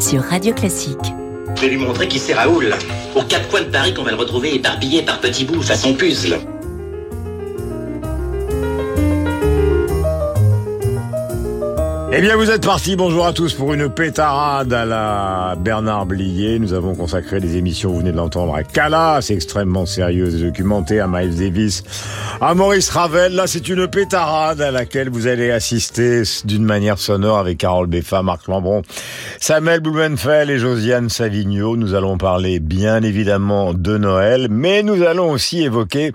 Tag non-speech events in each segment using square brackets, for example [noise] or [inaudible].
sur Radio Classique. Je vais lui montrer qui c'est Raoul. Aux quatre coins de Paris qu'on va le retrouver éparpillé par petits bouts façon puzzle. Eh bien, vous êtes partis. Bonjour à tous pour une pétarade à la Bernard Blier. Nous avons consacré des émissions, vous venez de l'entendre, à Cala, c'est extrêmement sérieux et documenté, à Miles Davis, à Maurice Ravel. Là, c'est une pétarade à laquelle vous allez assister d'une manière sonore avec Carole Beffa, Marc Lambron, Samuel Blumenfeld et Josiane Savigno. Nous allons parler bien évidemment de Noël, mais nous allons aussi évoquer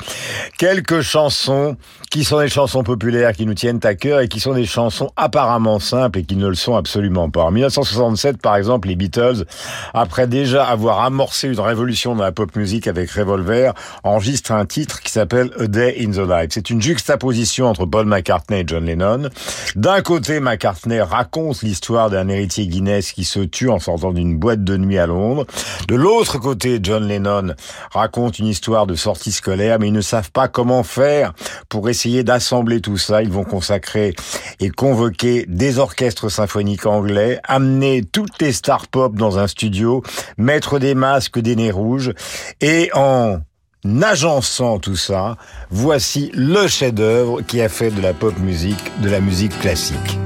quelques chansons qui sont des chansons populaires qui nous tiennent à cœur et qui sont des chansons apparemment simples et qui ne le sont absolument pas. En 1967, par exemple, les Beatles, après déjà avoir amorcé une révolution dans la pop musique avec Revolver, enregistrent un titre qui s'appelle A Day in the Life. C'est une juxtaposition entre Paul McCartney et John Lennon. D'un côté, McCartney raconte l'histoire d'un héritier Guinness qui se tue en sortant d'une boîte de nuit à Londres. De l'autre côté, John Lennon raconte une histoire de sortie scolaire, mais ils ne savent pas comment faire pour essayer d'assembler tout ça. Ils vont consacrer et convoquer des orchestres symphoniques anglais, amener toutes les stars pop dans un studio, mettre des masques, des nez rouges, et en agençant tout ça, voici le chef-d'œuvre qui a fait de la pop musique, de la musique classique.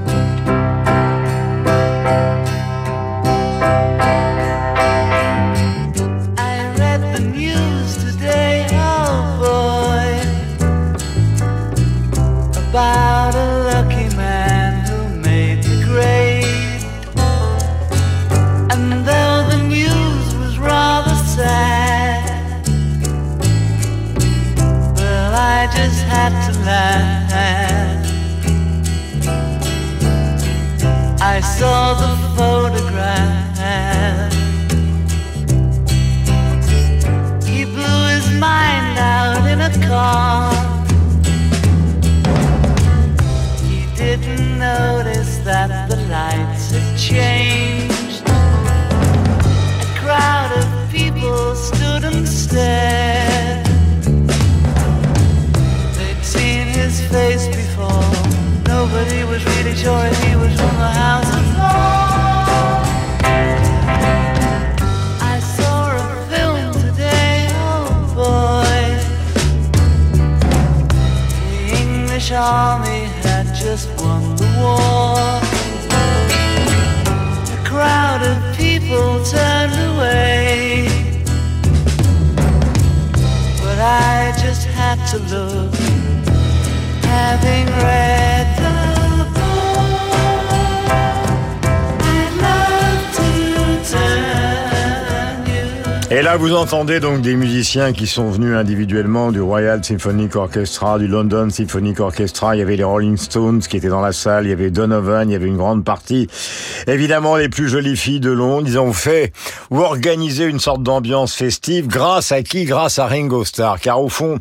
Had to look, having read vous entendez donc des musiciens qui sont venus individuellement du Royal Symphonic Orchestra, du London Symphonic Orchestra. Il y avait les Rolling Stones qui étaient dans la salle. Il y avait Donovan. Il y avait une grande partie. Évidemment, les plus jolies filles de Londres. Ils ont fait ou organisé une sorte d'ambiance festive. Grâce à qui? Grâce à Ringo Starr. Car au fond,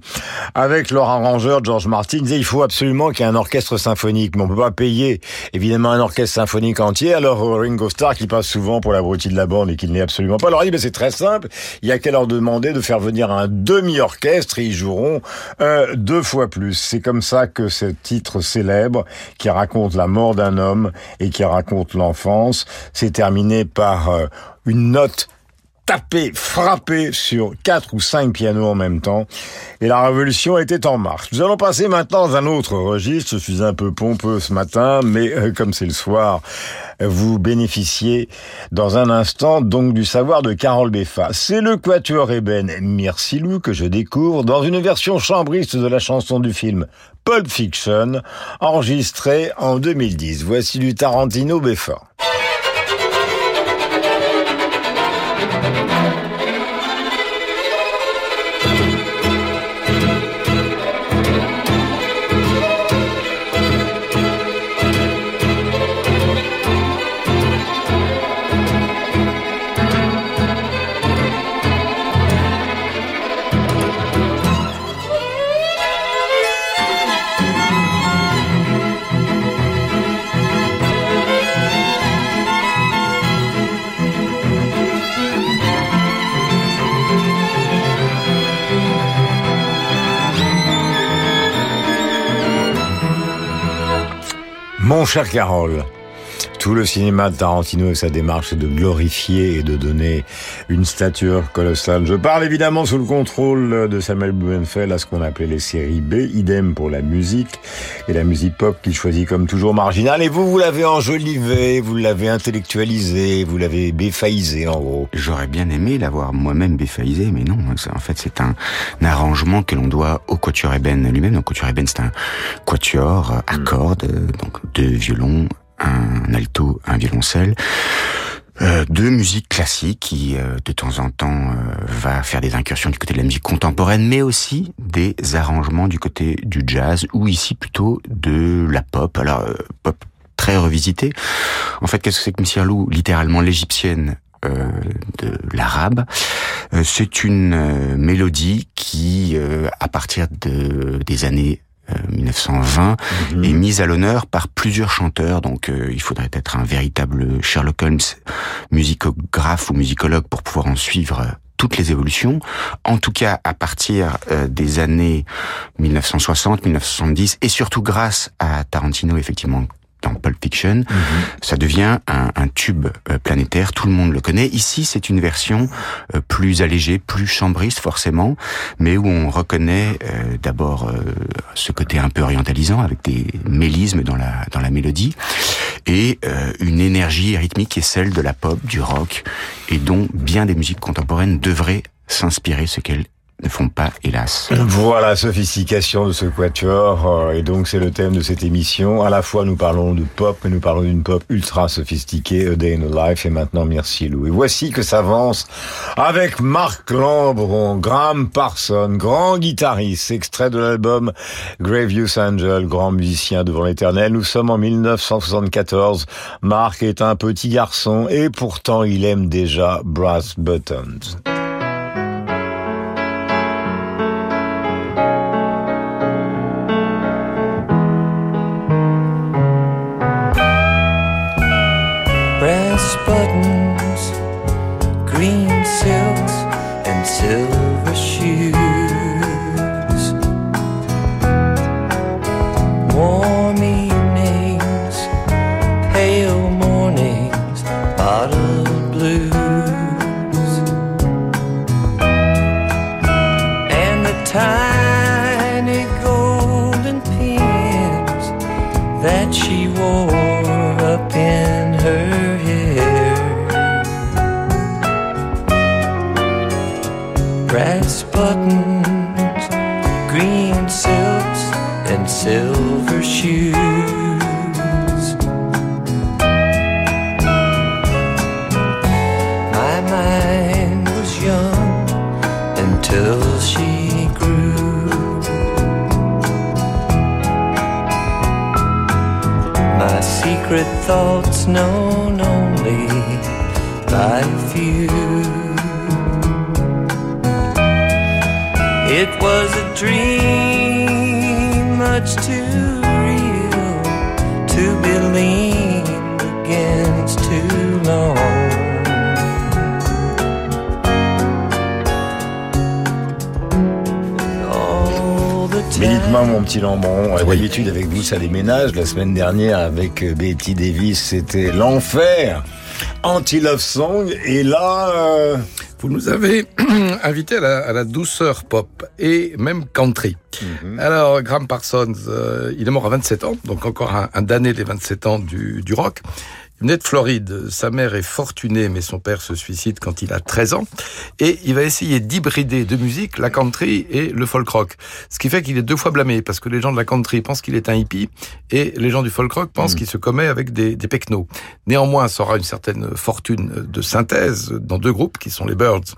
avec leur arrangeur George Martin, il faut absolument qu'il y ait un orchestre symphonique. Mais on peut pas payer, évidemment, un orchestre symphonique entier. Alors Ringo Starr, qui passe souvent pour l'abruti de la bande et qu'il n'est absolument pas, leur dit, mais c'est très simple il y a qu'à leur demander de faire venir un demi-orchestre et ils joueront euh, deux fois plus. C'est comme ça que ce titre célèbre qui raconte la mort d'un homme et qui raconte l'enfance s'est terminé par euh, une note tapé, frappé sur quatre ou cinq pianos en même temps. Et la révolution était en marche. Nous allons passer maintenant dans un autre registre. Je suis un peu pompeux ce matin, mais euh, comme c'est le soir, vous bénéficiez dans un instant donc du savoir de Carole Beffa. C'est le quatuor Eben Mircilou que je découvre dans une version chambriste de la chanson du film Pulp Fiction, enregistrée en 2010. Voici du Tarantino Beffa. Thank you. Mon cher Carole, tout le cinéma de Tarantino et sa démarche, c'est de glorifier et de donner une stature colossale. Je parle évidemment sous le contrôle de Samuel Blumenfeld à ce qu'on appelait les séries B, idem pour la musique et la musique pop qu'il choisit comme toujours marginale. Et vous, vous l'avez enjolivé, vous l'avez intellectualisé, vous l'avez béfaïsé en gros. J'aurais bien aimé l'avoir moi-même béfaïsé, mais non. En fait, c'est un, un arrangement que l'on doit au Quatuor Eben lui-même. Donc, Quatuor Eben, c'est un quatuor à cordes, euh, donc deux violons, un alto, un violoncelle. Euh, de musique classique qui euh, de temps en temps euh, va faire des incursions du côté de la musique contemporaine, mais aussi des arrangements du côté du jazz ou ici plutôt de la pop. Alors euh, pop très revisité. En fait, qu'est-ce que c'est que Monsieur Lou Littéralement l'égyptienne euh, de l'arabe? Euh, c'est une mélodie qui, à partir de, des années euh, 1920, est mise à l'honneur par plusieurs chanteurs. Donc, euh, il faudrait être un véritable Sherlock Holmes, musicographe ou musicologue pour pouvoir en suivre euh, toutes les évolutions. En tout cas, à partir euh, des années 1960, 1970, et surtout grâce à Tarantino, effectivement, dans Pulp Fiction, ça devient un, un tube euh, planétaire. Tout le monde le connaît. Ici, c'est une version euh, plus allégée, plus chambriste forcément, mais où on reconnaît euh, d'abord euh, ce côté un peu orientalisant avec des mélismes dans la dans la mélodie et euh, une énergie rythmique qui est celle de la pop, du rock et dont bien des musiques contemporaines devraient s'inspirer, ce qu'elles ne font pas, hélas. Voilà, sophistication de ce quatuor, euh, et donc c'est le thème de cette émission. À la fois nous parlons de pop, mais nous parlons d'une pop ultra sophistiquée, A Day in the Life, et maintenant Merci Lou. Et voici que s'avance avec Marc Lambron, Graham Parson, grand guitariste, extrait de l'album Gravious Angel, grand musicien devant l'éternel. Nous sommes en 1974. Marc est un petit garçon, et pourtant il aime déjà Brass Buttons. Mon petit Lambron. Euh, D'habitude, avec vous, ça déménage. La semaine dernière, avec euh, Betty Davis, c'était l'enfer. Anti-love song. Et là, euh, Vous nous avez [clears throat] invité à la, à la douceur pop et même country. Alors, Graham Parsons, euh, il est mort à 27 ans, donc encore un, un damné des 27 ans du, du rock. Il venait de Floride. Sa mère est fortunée, mais son père se suicide quand il a 13 ans. Et il va essayer d'hybrider deux musiques, la country et le folk rock. Ce qui fait qu'il est deux fois blâmé, parce que les gens de la country pensent qu'il est un hippie, et les gens du folk rock pensent qu'il se commet avec des, des pecnos. Néanmoins, ça aura une certaine fortune de synthèse dans deux groupes, qui sont les Birds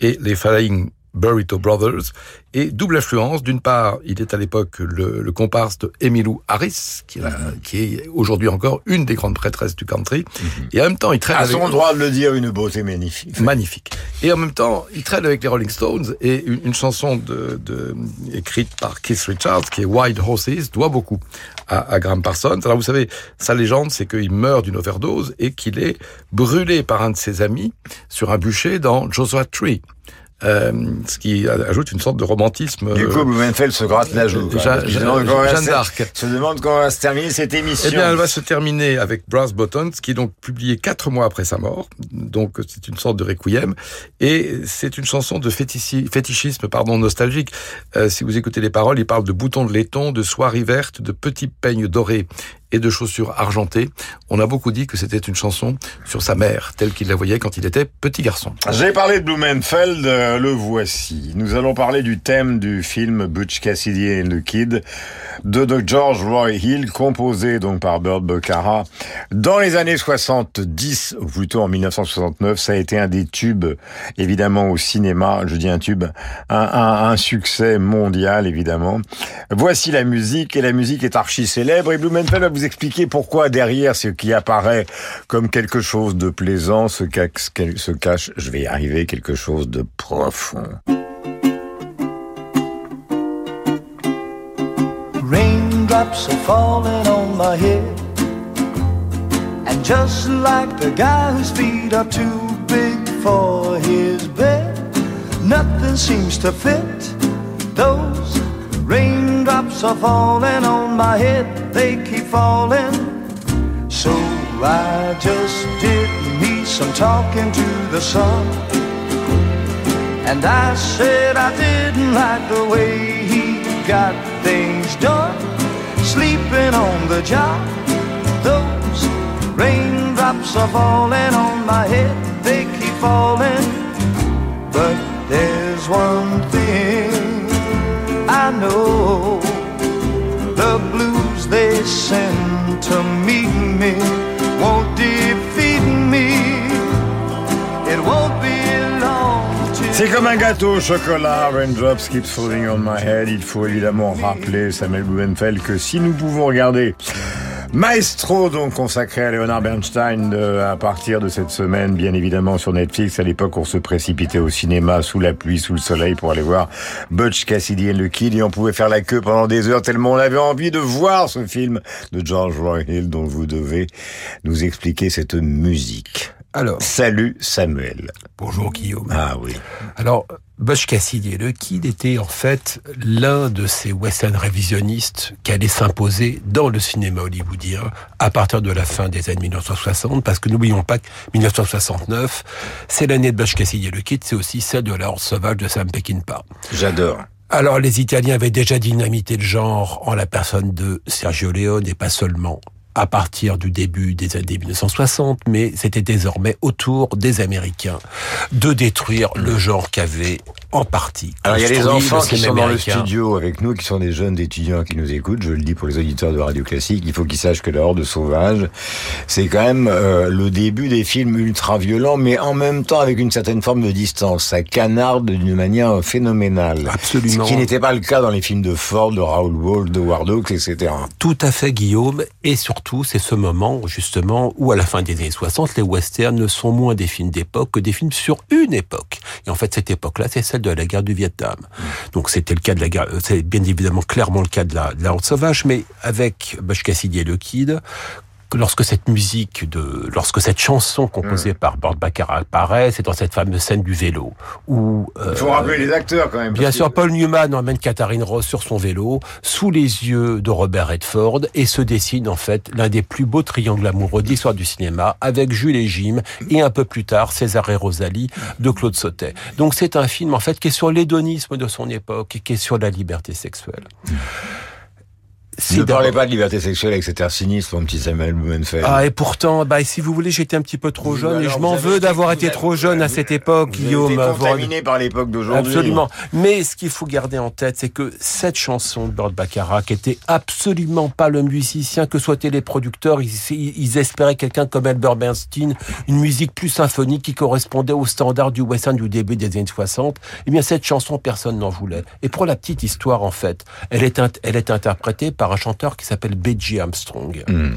et les Flying Burrito Brothers, et double influence. D'une part, il est à l'époque le, le comparse de Emmylou Harris, qui, est la- qui est aujourd'hui encore une des grandes prêtresses du country, et en même temps, il traîne à avec... son droit de le dire, une beauté magnifique. Magnifique. Et en même temps, il traîne avec les Rolling Stones et une, une chanson de, de, écrite par Keith Richards, qui est Wild Horses, doit beaucoup à, à Graham Parsons. Alors vous savez, sa légende, c'est qu'il meurt d'une overdose et qu'il est brûlé par un de ses amis sur un bûcher dans Joshua Tree. Euh, ce qui ajoute une sorte de romantisme. Du coup, euh, Blumenfeld se gratte la joue. Jeanne- se- d'Arc. Se demande comment va se terminer cette émission. Eh bien, elle va se terminer avec Brass Buttons, qui est donc publié quatre mois après sa mort. Donc, c'est une sorte de requiem. Et c'est une chanson de fétici- fétichisme, pardon, nostalgique. Euh, si vous écoutez les paroles, il parle de boutons de laiton, de soieries vertes, de petits peignes dorés et de chaussures argentées. On a beaucoup dit que c'était une chanson sur sa mère, telle qu'il la voyait quand il était petit garçon. J'ai parlé de Blumenfeld, euh, le voici. Nous allons parler du thème du film Butch Cassidy and the Kid de, George Roy Hill, composé donc par Burt Bacharach. Dans les années 70, ou plutôt en 1969, ça a été un des tubes, évidemment au cinéma, je dis un tube, un succès mondial évidemment. Voici la musique, et la musique est archi célèbre, et Blumenfeld va vous expliquer pourquoi derrière ce qui apparaît comme quelque chose de plaisant se cache, se cache je vais y arriver, quelque chose de profond. Raindrops are falling on my head. And just like the guy whose feet are too big for his bed, nothing seems to fit. Those raindrops are falling on my head, they keep falling. So I just did me some talking to the sun. And I said I didn't like the way he got things done. Sleeping on the job, those raindrops are falling on my head, they keep falling. But there's one thing I know the blues they send to meet me won't defeat me. It won't be C'est comme un gâteau au chocolat, Raindrops keeps falling on my head. Il faut évidemment rappeler, Samuel Blumenfeld, que si nous pouvons regarder Maestro, donc consacré à Leonard Bernstein à partir de cette semaine, bien évidemment sur Netflix. À l'époque, on se précipitait au cinéma sous la pluie, sous le soleil pour aller voir Butch Cassidy and the Kid et on pouvait faire la queue pendant des heures tellement on avait envie de voir ce film de George Roy Hill dont vous devez nous expliquer cette musique. Alors, Salut Samuel. bonjour Guillaume. Ah oui. Alors, Bush Cassidy et le Kid était en fait l'un de ces western révisionnistes qui allait s'imposer dans le cinéma hollywoodien à partir de la fin des années 1960, parce que n'oublions pas que 1969, c'est l'année de Bush Cassidy et le Kid, c'est aussi celle de la Horde sauvage de Sam Peckinpah. J'adore. Alors, les Italiens avaient déjà dynamité le genre en la personne de Sergio Leone et pas seulement à partir du début des années 1960, mais c'était désormais autour des Américains de détruire le genre qu'avait en partie. Alors il y a les enfants le qui sont dans le studio avec nous, qui sont des jeunes étudiants qui nous écoutent. Je le dis pour les auditeurs de Radio Classique, il faut qu'ils sachent que la Horde sauvage, c'est quand même euh, le début des films ultra violents, mais en même temps avec une certaine forme de distance. Ça canarde d'une manière phénoménale. Absolument. Ce qui n'était pas le cas dans les films de Ford, de Raoul Walsh, de Ward etc. Tout à fait, Guillaume. Et surtout, c'est ce moment, justement, où à la fin des années 60, les westerns ne sont moins des films d'époque que des films sur une époque. Et en fait, cette époque-là, c'est celle de la guerre du Vietnam. Donc, c'était le cas de la guerre, c'est bien évidemment clairement le cas de la, de Horde sauvage, mais avec Bush Cassidy et le Kid, lorsque cette musique de, lorsque cette chanson composée par Burt Bacharach apparaît, c'est dans cette fameuse scène du vélo où Il faut euh, rappeler les acteurs quand même. Bien sûr, que- Paul Newman emmène Katharine Ross sur son vélo, sous les yeux de Robert Redford, et se dessine en fait l'un des plus beaux triangles amoureux de l'histoire du cinéma, avec Jules et Jim, et un peu plus tard César et Rosalie de Claude Sautet. Donc c'est un film en fait qui est sur l'hédonisme de son époque, et qui est sur la liberté sexuelle. Ne parlez pas de liberté sexuelle avec cet air sinistre, mon petit Samuel Blumenfeld. Ah, et pourtant, bah, si vous voulez, j'étais un petit peu trop jeune, et je m'en avez veux été- d'avoir été avez- trop jeune à cette époque, Vous avez Guillaume. été Vous- contaminé par l'époque d'aujourd'hui. Absolument. Mais ce qu'il faut garder en tête, c'est que cette chanson de Burt Bacharach était absolument pas le musicien que souhaitaient les producteurs. Ils, ils espéraient quelqu'un comme Albert Bernstein, une musique plus symphonique qui correspondait aux standards du western du début des années 60. Eh bien, cette chanson, personne n'en voulait. Et pour la petite histoire, en fait, elle est, elle est interprétée par un chanteur qui s'appelle B.G. Armstrong Hmm.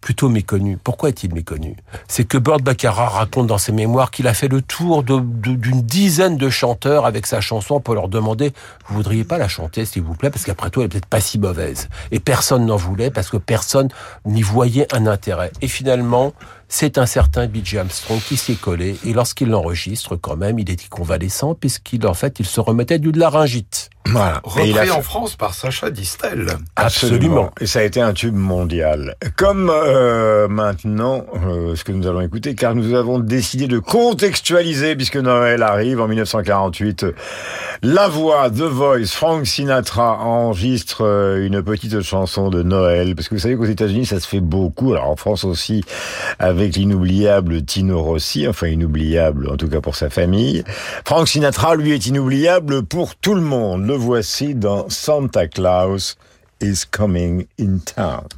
plutôt méconnu. Pourquoi est-il méconnu? C'est que Burt Bacharach raconte dans ses mémoires qu'il a fait le tour d'une dizaine de chanteurs avec sa chanson pour leur demander vous voudriez pas la chanter s'il vous plaît parce qu'après tout elle est peut-être pas si mauvaise. Et personne n'en voulait parce que personne n'y voyait un intérêt. Et finalement c'est un certain B.J. Armstrong qui s'y est collé et lorsqu'il l'enregistre, quand même, il est convalescent puisqu'il en fait il se remettait du laryngite. Voilà. Et il a Repris en France par Sacha Distel. Absolument. Et ça a été un tube mondial. Comme euh, maintenant, euh, ce que nous allons écouter, car nous avons décidé de contextualiser, puisque Noël arrive en 1948, la voix The Voice, Frank Sinatra enregistre euh, une petite chanson de Noël, parce que vous savez qu'aux États-Unis ça se fait beaucoup, alors en France aussi, avec l'inoubliable Tino Rossi, enfin inoubliable en tout cas pour sa famille. Frank Sinatra, lui, est inoubliable pour tout le monde. Le voici dans Santa Claus is coming in town.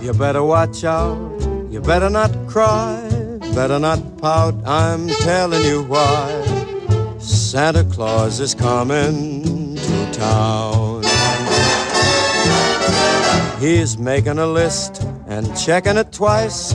You better watch out, you better not cry, better not pout, I'm telling you why. Santa Claus is coming to town. He's making a list and checking it twice,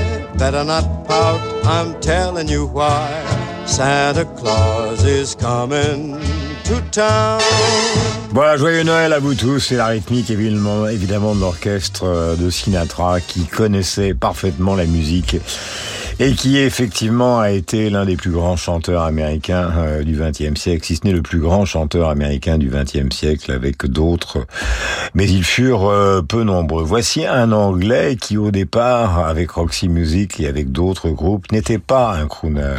better not pout. I'm telling you why. Santa Claus is coming to town. Voilà, joyeux Noël à vous tous. C'est la rythmique évidemment, évidemment de l'orchestre euh, de Sinatra qui connaissait parfaitement la musique et qui effectivement a été l'un des plus grands chanteurs américains euh, du XXe siècle, si ce n'est le plus grand chanteur américain du XXe siècle avec d'autres, mais ils furent euh, peu nombreux. Voici un Anglais qui au départ, avec Roxy Music et avec d'autres groupes, n'était pas un crooner.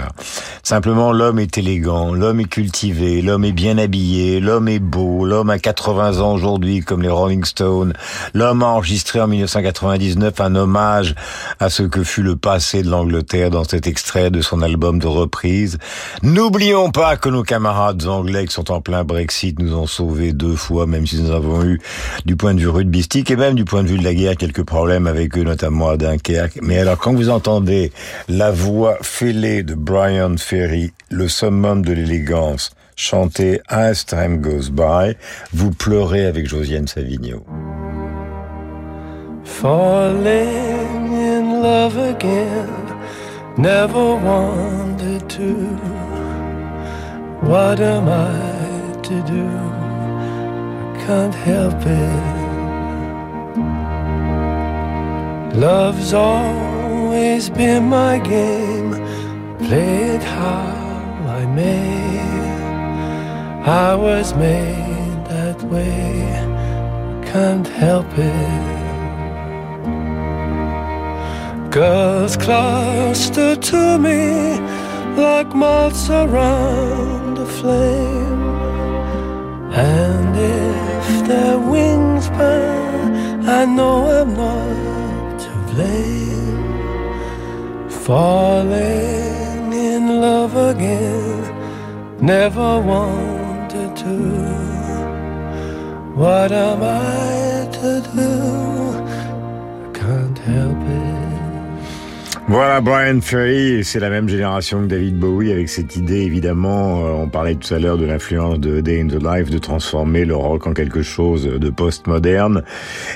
Simplement l'homme est élégant, l'homme est cultivé, l'homme est bien habillé, l'homme est beau, l'homme a 80 ans aujourd'hui comme les Rolling Stones, l'homme a enregistré en 1999 un hommage à ce que fut le passé de l'Angleterre dans cet extrait de son album de reprise. N'oublions pas que nos camarades anglais qui sont en plein Brexit nous ont sauvés deux fois, même si nous avons eu du point de vue rugbystique et même du point de vue de la guerre quelques problèmes avec eux, notamment à Dunkerque. Mais alors quand vous entendez la voix fêlée de Brian Ferry, le summum de l'élégance, chanter As Time Goes By, vous pleurez avec Josiane Savigno. Falling in love again, never wanted to. What am I to do? I can't help it. Love's always been my game, play it how I may. I was made that way, can't help it. Girls cluster to me like moths around a flame. And if their wings burn, I know I'm not to blame. Falling in love again, never wanted to. What am I Voilà Brian Ferry, c'est la même génération que David Bowie avec cette idée évidemment, euh, on parlait tout à l'heure de l'influence de Day in the Life, de transformer le rock en quelque chose de postmoderne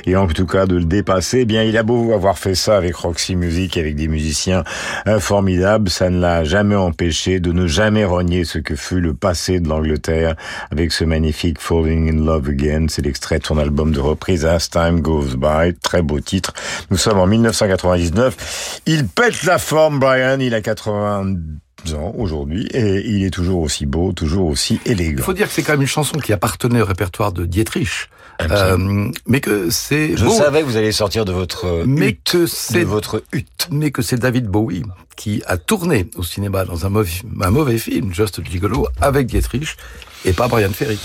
et en tout cas de le dépasser. Eh bien, il a beau avoir fait ça avec Roxy Music, avec des musiciens euh, formidables, ça ne l'a jamais empêché de ne jamais renier ce que fut le passé de l'Angleterre avec ce magnifique Falling in Love Again. C'est l'extrait de son album de reprise As Time Goes By, très beau titre. Nous sommes en 1999. Il pète la forme, Brian. Il a 80 ans aujourd'hui et il est toujours aussi beau, toujours aussi Il élégant. faut dire que c'est quand même une chanson qui appartenait au répertoire de Dietrich. Absolument. Euh, mais que c'est Je beau. savais que vous alliez sortir de votre Mais hutte, que c'est de votre hutte. mais que c'est David Bowie qui a tourné au cinéma dans un mauvais, un mauvais film, Just Gigolo, avec Dietrich, et pas Brian Ferry.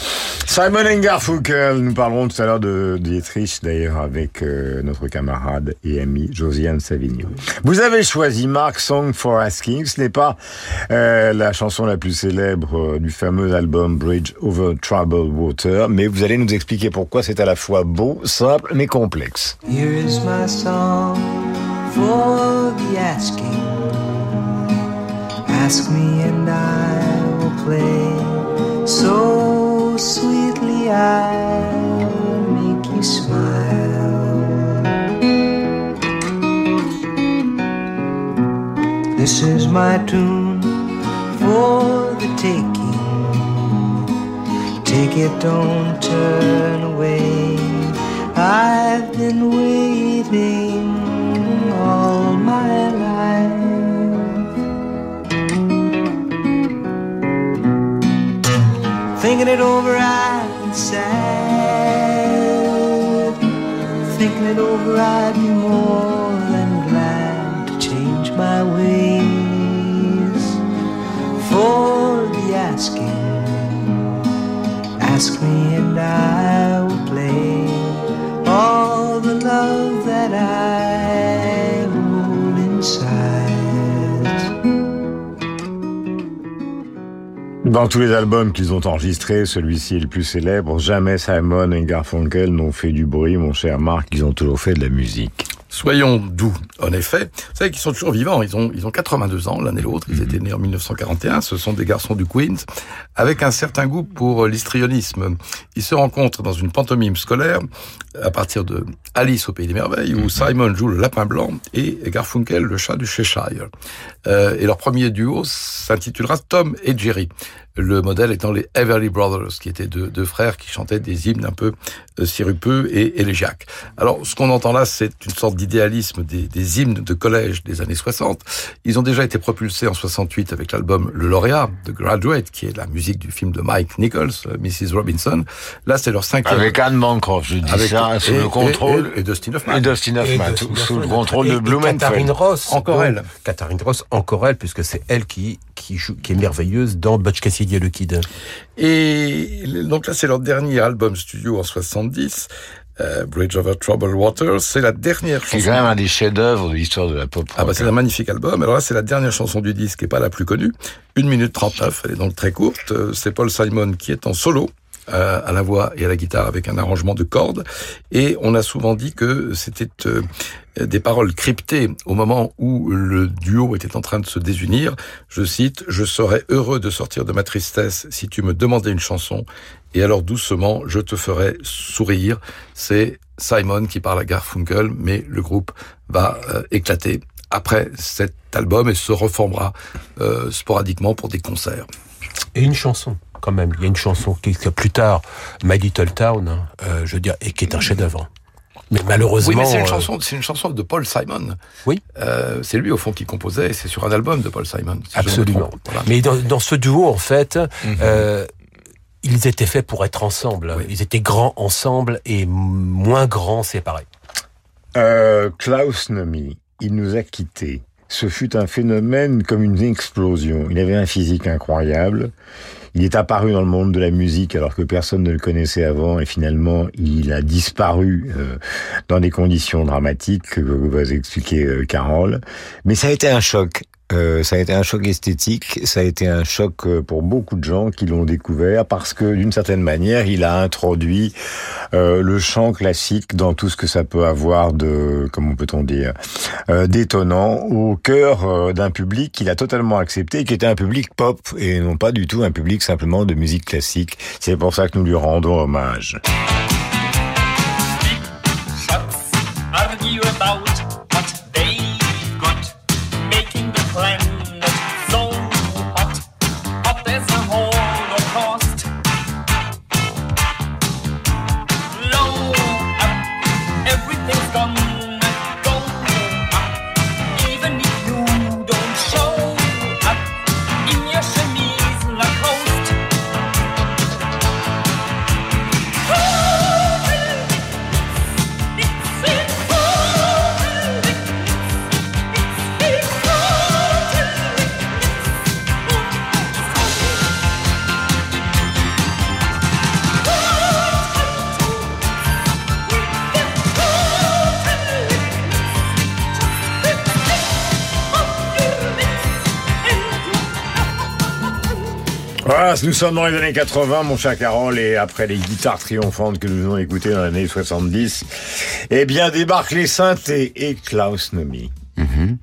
Simon and Garfunkel, nous parlerons tout à l'heure de Dietrich d'ailleurs avec euh, notre camarade et ami Josiane Savigno. Vous avez choisi Mark Song for Asking, ce n'est pas euh, la chanson la plus célèbre euh, du fameux album Bridge Over Troubled Water, mais vous allez nous expliquer pourquoi c'est à la fois beau, simple mais complexe. Here is my song for the asking. Ask me and I will play so sweetly I'll make you smile. This is my tune for the taking. Take it, don't turn away. I've been waiting all my life. Thinking it over, I'm sad. Thinking it over, I'd be more than glad to change my ways for the asking. Ask me and I Dans tous les albums qu'ils ont enregistrés, celui-ci est le plus célèbre. Jamais Simon et Garfunkel n'ont fait du bruit, mon cher Marc. Ils ont toujours fait de la musique. Soyons doux, en effet. Vous savez qu'ils sont toujours vivants. Ils ont, ils ont 82 ans, l'un et l'autre. Ils étaient nés en 1941. Ce sont des garçons du Queens, avec un certain goût pour l'histrionisme. Ils se rencontrent dans une pantomime scolaire, à partir de Alice au Pays des Merveilles, où Simon joue le lapin blanc et Garfunkel le chat du Cheshire. Euh, et leur premier duo s'intitulera Tom et Jerry. Le modèle étant les Everly Brothers, qui étaient deux, deux frères qui chantaient des hymnes un peu euh, sirupeux et élégiaques. Alors, ce qu'on entend là, c'est une sorte d'idéalisme des, des hymnes de collège des années 60. Ils ont déjà été propulsés en 68 avec l'album Le Lauréat de Graduate, qui est la musique du film de Mike Nichols, euh, Mrs. Robinson. Là, c'est leur cinquième. Avec Anne Bancroft, je dis Avec- ça, sous et- le contrôle. et- et Dustin Hoffman. Et Dustin Hoffman, sous, le de- contrôle et- de et Blumenfeld. Catherine Ross. Encore elle. Catherine Ross, encore elle, puisque c'est elle qui, qui, joue, qui est merveilleuse dans Butch Cassidy et le Kid. Et donc là, c'est leur dernier album studio en 70, euh, Bridge Over Troubled Waters. C'est la dernière C'est chanson. quand même un des chefs-d'œuvre de l'histoire de la pop rock. Ah bah c'est un magnifique album. Alors là, c'est la dernière chanson du disque et pas la plus connue. 1 minute 39, elle est donc très courte. Euh, C'est Paul Simon qui est en solo. euh, à la voix et à la guitare avec un arrangement de cordes et on a souvent dit que c'était euh, des paroles cryptées au moment où le duo était en train de se désunir. Je cite Je serais heureux de sortir de ma tristesse si tu me demandais une chanson et alors doucement je te ferai sourire. C'est Simon qui parle à Garfunkel, mais le groupe va euh, éclater après cet album et se reformera euh, sporadiquement pour des concerts. Et une chanson, quand même. Il y a une chanson qui, qui plus tard, My Little Town, hein, euh, je veux dire, et qui est un chef-d'œuvre. Mais malheureusement. Oui, mais c'est une euh, chanson, c'est une chanson de Paul Simon. Oui. Euh, c'est lui au fond qui composait. et C'est sur un album de Paul Simon. si Absolument. Voilà. Mais dans, dans ce duo, en fait, euh, ils étaient faits pour être ensemble. Ils étaient grands ensemble et moins grands séparés. Euh, Klaus Nomi, il nous a quittés. Ce fut un phénomène comme une explosion. Il avait un physique incroyable. Il est apparu dans le monde de la musique alors que personne ne le connaissait avant et finalement il a disparu euh, dans des conditions dramatiques que va expliquer euh, Carole. Mais ça a été un choc. Euh, ça a été un choc esthétique, ça a été un choc euh, pour beaucoup de gens qui l'ont découvert parce que d'une certaine manière, il a introduit euh, le chant classique dans tout ce que ça peut avoir de, comment peut-on dire, d'étonnant au cœur d'un public qu'il a totalement accepté, qui était un public pop et non pas du tout un public simplement de musique classique. C'est pour ça que nous lui rendons hommage. Nous sommes dans les années 80, mon cher Carole, et après les guitares triomphantes que nous avons écoutées dans les années 70, eh bien, débarquent les synthés et Klaus Nomi. Mhm.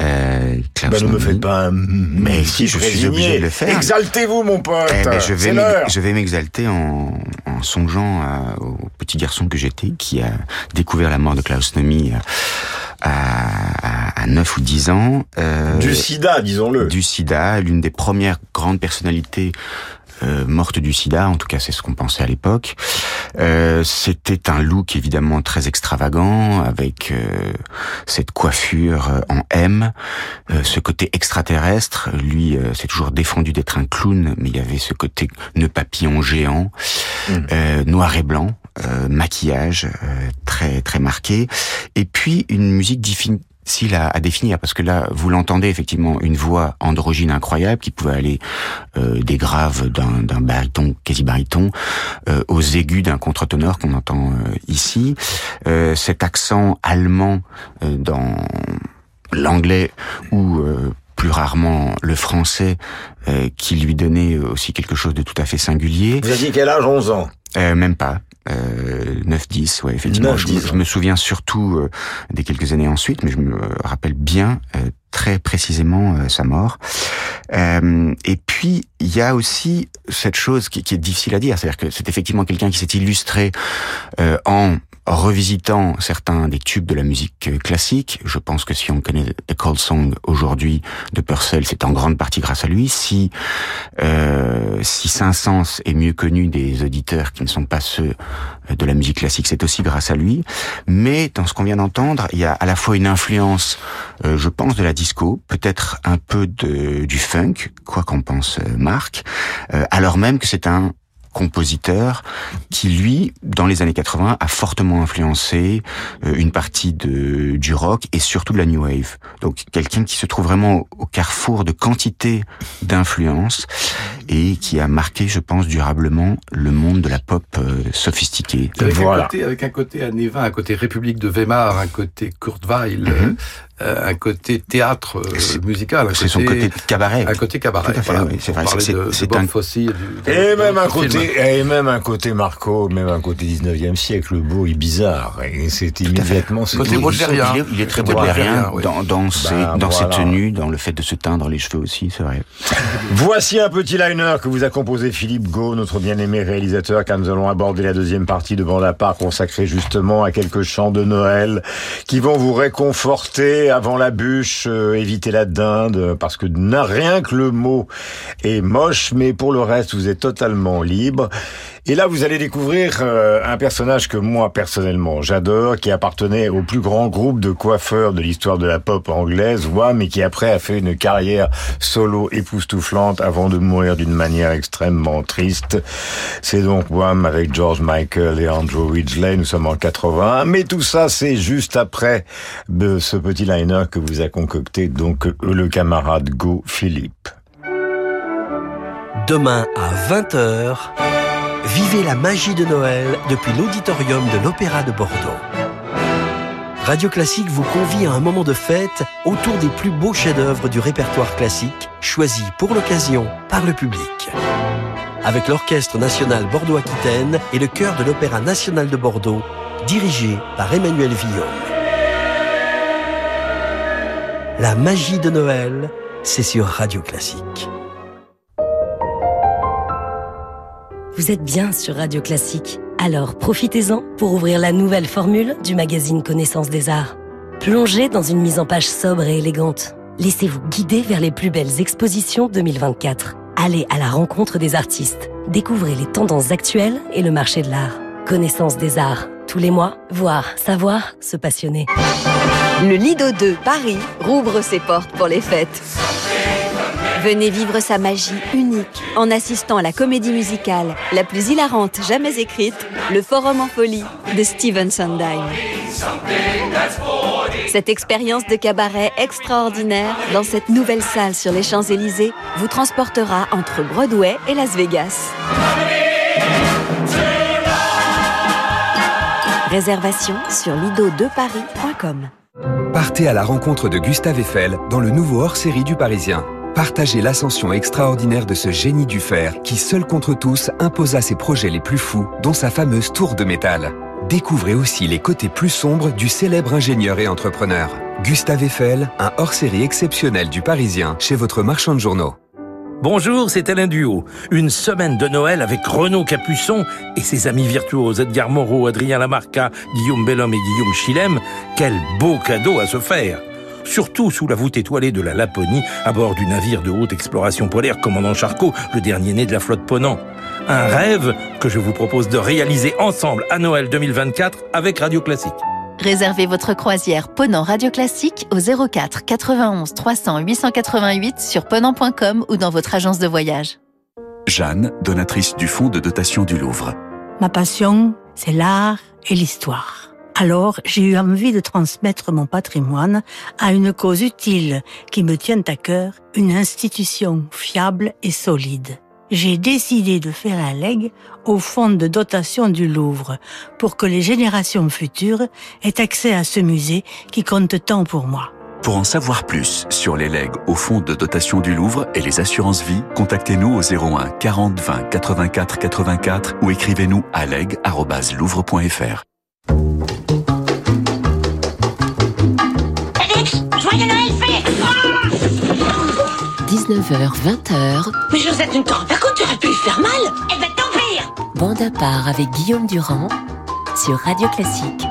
Euh, Klaus Ben, ne me faites pas un... Mais si, je suis obligé de le faire. Exaltez-vous, mon pote. Eh ben, je vais je m'exalter en, en songeant à- au petit garçon que j'étais, qui a découvert la mort de Klaus Nomi à, à, à 9 ou 10 ans. Euh, Du sida, disons-le. Du sida, l'une des premières grandes personnalités euh, mortes du sida, en tout cas c'est ce qu'on pensait à l'époque. Euh, C'était un look évidemment très extravagant, avec euh, cette coiffure euh, en M, euh, ce côté extraterrestre. Lui euh, s'est toujours défendu d'être un clown, mais il y avait ce côté nœud papillon géant, euh, noir et blanc, euh, maquillage euh, très très marqué, et puis une musique difficile à, à définir parce que là vous l'entendez effectivement une voix androgyne incroyable qui pouvait aller euh, des graves d'un d'un baryton quasi baryton euh, aux aigus d'un contre-tenor qu'on entend euh, ici Euh, cet accent allemand euh, dans l'anglais ou euh, plus rarement le français euh, qui lui donnait aussi quelque chose de tout à fait singulier. Vous aviez quel âge? 11 ans euh, Même pas. Euh, 9-10, ouais, effectivement. 9, je, 10 je me souviens surtout euh, des quelques années ensuite, mais je me rappelle bien euh, très précisément euh, sa mort. Euh, et puis, il y a aussi cette chose qui, qui est difficile à dire, c'est-à-dire que c'est effectivement quelqu'un qui s'est illustré euh, en revisitant certains des tubes de la musique euh, classique. Je pense que si on connaît The Cold Song aujourd'hui de Purcell, c'est en grande partie grâce à lui. Si euh, si Saint-Saëns est mieux connu des auditeurs qui ne sont pas ceux de la musique classique, c'est aussi grâce à lui. Mais dans ce qu'on vient d'entendre, il y a à la fois une influence, euh, je pense, de la disco, peut-être un peu de, du funk, quoi qu'en pense euh, Marc, euh, alors même que c'est un compositeur qui lui dans les années 80 a fortement influencé euh, une partie de du rock et surtout de la new wave. Donc quelqu'un qui se trouve vraiment au, carrefour de quantité d'influences et qui a marqué je pense durablement le monde de la pop euh, sophistiquée. Avec, un côté, avec un côté années 20, un côté République de Weimar, un côté Kurt Weill, euh, un côté théâtre euh, musical. un c'est son côté cabaret Un côté cabaret. Tout à fait, voilà. oui, c'est vrai, c'est- de, c'est de Bob un- Fosse et même de un côté, et même un côté Marco, même un côté 19e siècle, beau et bizarre. Et c'est immédiatement ce Il est- qui- Il est, il est très baudelairien dans, dans, ses, Ben, dans voilà. ses tenues, dans le fait de se teindre les cheveux aussi, c'est vrai. Voici un petit liner que vous a composé Philippe Gau, notre bien-aimé réalisateur, car nous allons aborder la deuxième partie de Bande à part consacrée justement à quelques chants de Noël qui vont vous réconforter avant la bûche, euh, éviter la dinde, euh, parce que rien que le mot est moche, mais pour le reste, vous êtes totalement libre. Et là, vous allez découvrir euh, un personnage que moi, personnellement, j'adore, qui appartenait au plus grand groupe de coiffeurs de l'histoire de la pop anglaise, Wham, et qui après a fait une carrière solo époustouflante avant de mourir d'une manière extrêmement triste. C'est donc Wham avec George Michael et Andrew Ridgeley, nous sommes en 81, mais tout ça, c'est juste après de ce petit que vous a concocté donc euh, le camarade Go Philippe. Demain à 20h, vivez la magie de Noël depuis l'auditorium de l'Opéra de Bordeaux. Radio Classique vous convie à un moment de fête autour des plus beaux chefs-d'œuvre du répertoire classique, choisis pour l'occasion par le public. Avec l'Orchestre national Bordeaux-Aquitaine et le chœur de l'Opéra national de Bordeaux, dirigé par Emmanuel Villaume. La magie de Noël, c'est sur Radio Classique. Vous êtes bien sur Radio Classique. Alors profitez-en pour ouvrir la nouvelle formule du magazine Connaissance des Arts. Plongez dans une mise en page sobre et élégante. Laissez-vous guider vers les plus belles expositions 2024. Allez à la rencontre des artistes. Découvrez les tendances actuelles et le marché de l'art. Connaissance des Arts. Tous les mois, voir, savoir, se passionner. Le Lido 2 Paris rouvre ses portes pour les fêtes. Venez vivre sa magie unique en assistant à la comédie musicale la plus hilarante jamais écrite, le Forum en folie de Steven Sondheim. Cette expérience de cabaret extraordinaire dans cette nouvelle salle sur les Champs-Élysées vous transportera entre Broadway et Las Vegas. Réservation sur lido2paris.com. Partez à la rencontre de Gustave Eiffel dans le nouveau hors-série du Parisien. Partagez l'ascension extraordinaire de ce génie du fer qui, seul contre tous, imposa ses projets les plus fous, dont sa fameuse tour de métal. Découvrez aussi les côtés plus sombres du célèbre ingénieur et entrepreneur. Gustave Eiffel, un hors-série exceptionnel du Parisien chez votre marchand de journaux. Bonjour, c'est Alain Duo. Une semaine de Noël avec Renaud Capuçon et ses amis virtuoses Edgar Moreau, Adrien Lamarca, Guillaume Bellhomme et Guillaume Chilem. Quel beau cadeau à se faire Surtout sous la voûte étoilée de la Laponie, à bord du navire de haute exploration polaire commandant Charcot, le dernier né de la flotte Ponant. Un rêve que je vous propose de réaliser ensemble à Noël 2024 avec Radio Classique. Réservez votre croisière Ponant Radio Classique au 04 91 300 888 sur ponant.com ou dans votre agence de voyage. Jeanne, donatrice du fonds de dotation du Louvre. Ma passion, c'est l'art et l'histoire. Alors, j'ai eu envie de transmettre mon patrimoine à une cause utile qui me tient à cœur, une institution fiable et solide. J'ai décidé de faire un leg au fonds de dotation du Louvre pour que les générations futures aient accès à ce musée qui compte tant pour moi. Pour en savoir plus sur les legs au fonds de dotation du Louvre et les assurances vie, contactez-nous au 01 40 20 84 84 ou écrivez-nous à leg.louvre.fr. 19h, 20h, Mais Josette, une temps, par contre, tu aurais pu lui faire mal? Ben, tant pire bande à part avec Guillaume Durand sur Radio Classique.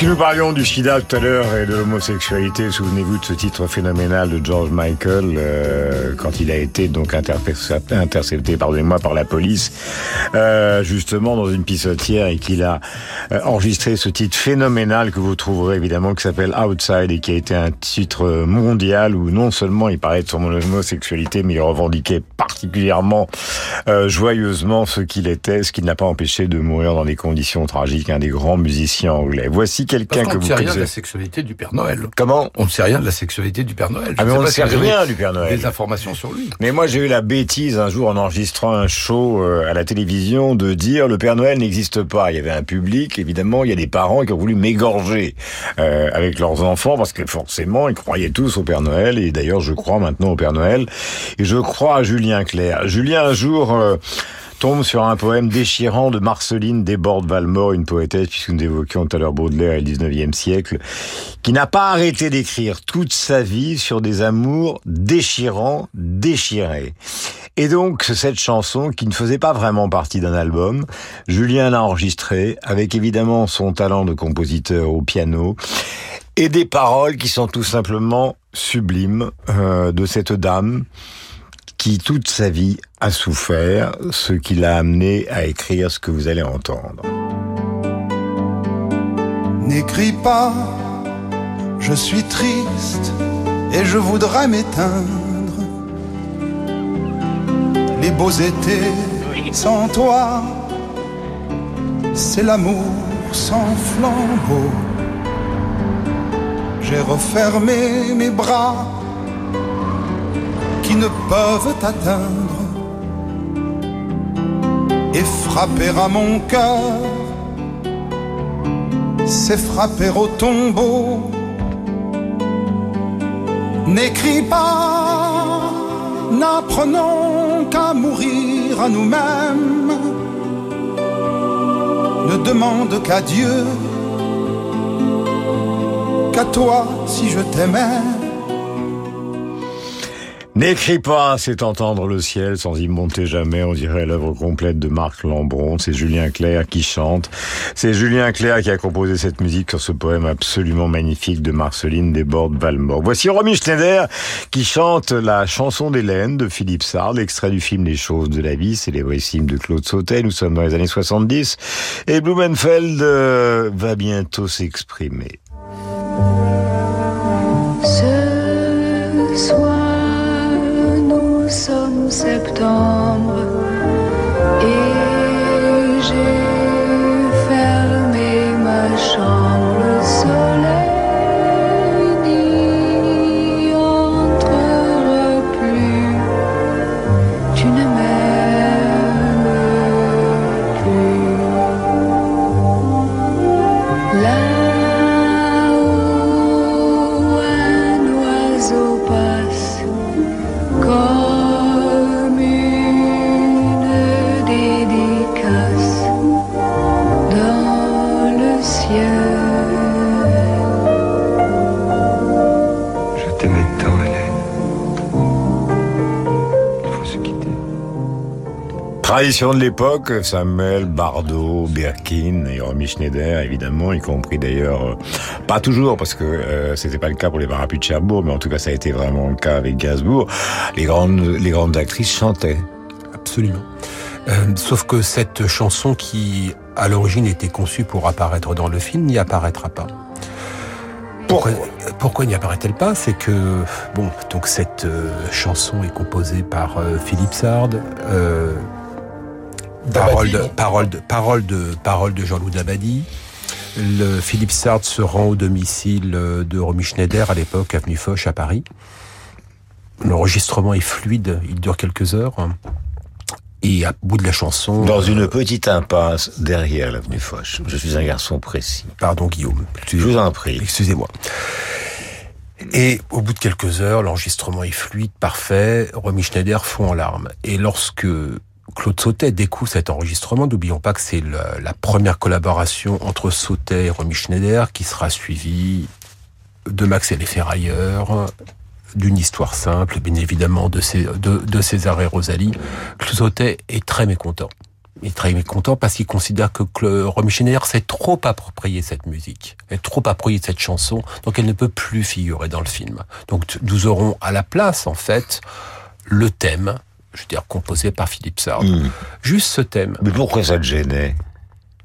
Puisque nous parlions du sida tout à l'heure et de l'homosexualité, souvenez-vous de ce titre phénoménal de George Michael euh, quand il a été donc intercepté, pardonnez-moi, par la police, euh, justement dans une pissotière et qu'il a euh, enregistré ce titre phénoménal que vous trouverez évidemment qui s'appelle Outside et qui a été un titre mondial où non seulement il parlait de son homosexualité mais il revendiquait particulièrement euh, joyeusement ce qu'il était, ce qui ne l'a pas empêché de mourir dans des conditions tragiques, un des grands musiciens anglais. Voici quelqu'un que qu'on ne sait rien de la sexualité du Père Noël. Comment On ne sait rien de la sexualité du Père Noël. Ah, Je mais sais on ne sait si rien du Père Noël. Des informations sur lui. Mais moi, j'ai eu la bêtise un jour en enregistrant un show euh, à la télévision de dire le Père Noël n'existe pas. Il y avait un public, évidemment, il y a des parents qui ont voulu m'égorger euh, avec leurs enfants parce que forcément, ils croyaient tous au Père Noël et d'ailleurs, je crois maintenant au Père Noël et je crois à Julien Clerc. Julien, un jour... euh, tombe sur un poème déchirant de Marceline Desbordes-Valmore, une poétesse, puisque nous évoquions tout à l'heure Baudelaire et le 19e siècle, qui n'a pas arrêté d'écrire toute sa vie sur des amours déchirants, déchirés. Et donc, cette chanson, qui ne faisait pas vraiment partie d'un album, Julien l'a enregistrée, avec évidemment son talent de compositeur au piano, et des paroles qui sont tout simplement sublimes euh, de cette dame qui toute sa vie a souffert, ce qui l'a amené à écrire ce que vous allez entendre. N'écris pas, je suis triste et je voudrais m'éteindre. Les beaux étés sans toi, c'est l'amour sans flambeau. J'ai refermé mes bras qui ne peuvent t'atteindre et frapper à mon cœur c'est frapper au tombeau. N'écris pas, n'apprenons qu'à mourir à nous-mêmes. Ne demande qu'à Dieu, qu'à toi si je t'aimais. N'écris pas, c'est entendre le ciel sans y monter jamais. On dirait l'œuvre complète de Marc Lambron. C'est Julien Clerc qui chante. C'est Julien Clerc qui a composé cette musique sur ce poème absolument magnifique de Marceline Desbordes-Valmore. Voici Romy Schneider qui chante la chanson d'Hélène de Philippe Sard, extrait du film Les choses de la vie, célébrissime de Claude Sautet. Nous sommes dans les années 70 et Blumenfeld euh, va bientôt s'exprimer. Tradition de l'époque, Samuel, Bardot, Birkin et Romy Schneider, évidemment, y compris d'ailleurs, euh, pas toujours, parce que euh, c'était pas le cas pour les Parapluies de Cherbourg, mais en tout cas, ça a été vraiment le cas avec Gainsbourg. Les grandes, les grandes actrices chantaient. Absolument. Euh, sauf que cette chanson qui, à l'origine, était conçue pour apparaître dans le film, n'y apparaîtra pas. Pourquoi, pourquoi? N'y apparaît-elle pas? C'est que, bon, donc cette euh, chanson est composée par euh, Philippe Sard, parole, de, parole, de, parole, de, parole de Jean-Loup Dabadi. Le Philippe Sard se rend au domicile euh, de Romy Schneider à l'époque, avenue Foch à Paris. L'enregistrement est fluide, il dure quelques heures. Et à bout de la chanson... Dans une petite impasse derrière l'avenue Foch. Je suis un garçon précis. Pardon Guillaume. Je vous en prie. Excusez-moi. Et au bout de quelques heures, l'enregistrement est fluide, parfait. Romy Schneider fond en larmes. Et lorsque Claude Sautet découvre cet enregistrement, n'oublions pas que c'est la, première collaboration entre Sautet et Romy Schneider qui sera suivie de Max et les Ferrailleurs, d'une histoire simple, bien évidemment, de, Cé- de, de César et Rosalie. Claude Sautet est très mécontent. Il est très mécontent parce qu'il considère que Romy Schneider s'est trop approprié cette musique, est trop approprié cette chanson, donc elle ne peut plus figurer dans le film. Donc nous aurons à la place, en fait, le thème, je veux dire, composé par Philippe Sard. Hmm. Juste ce thème. Mais pourquoi ça te gênait?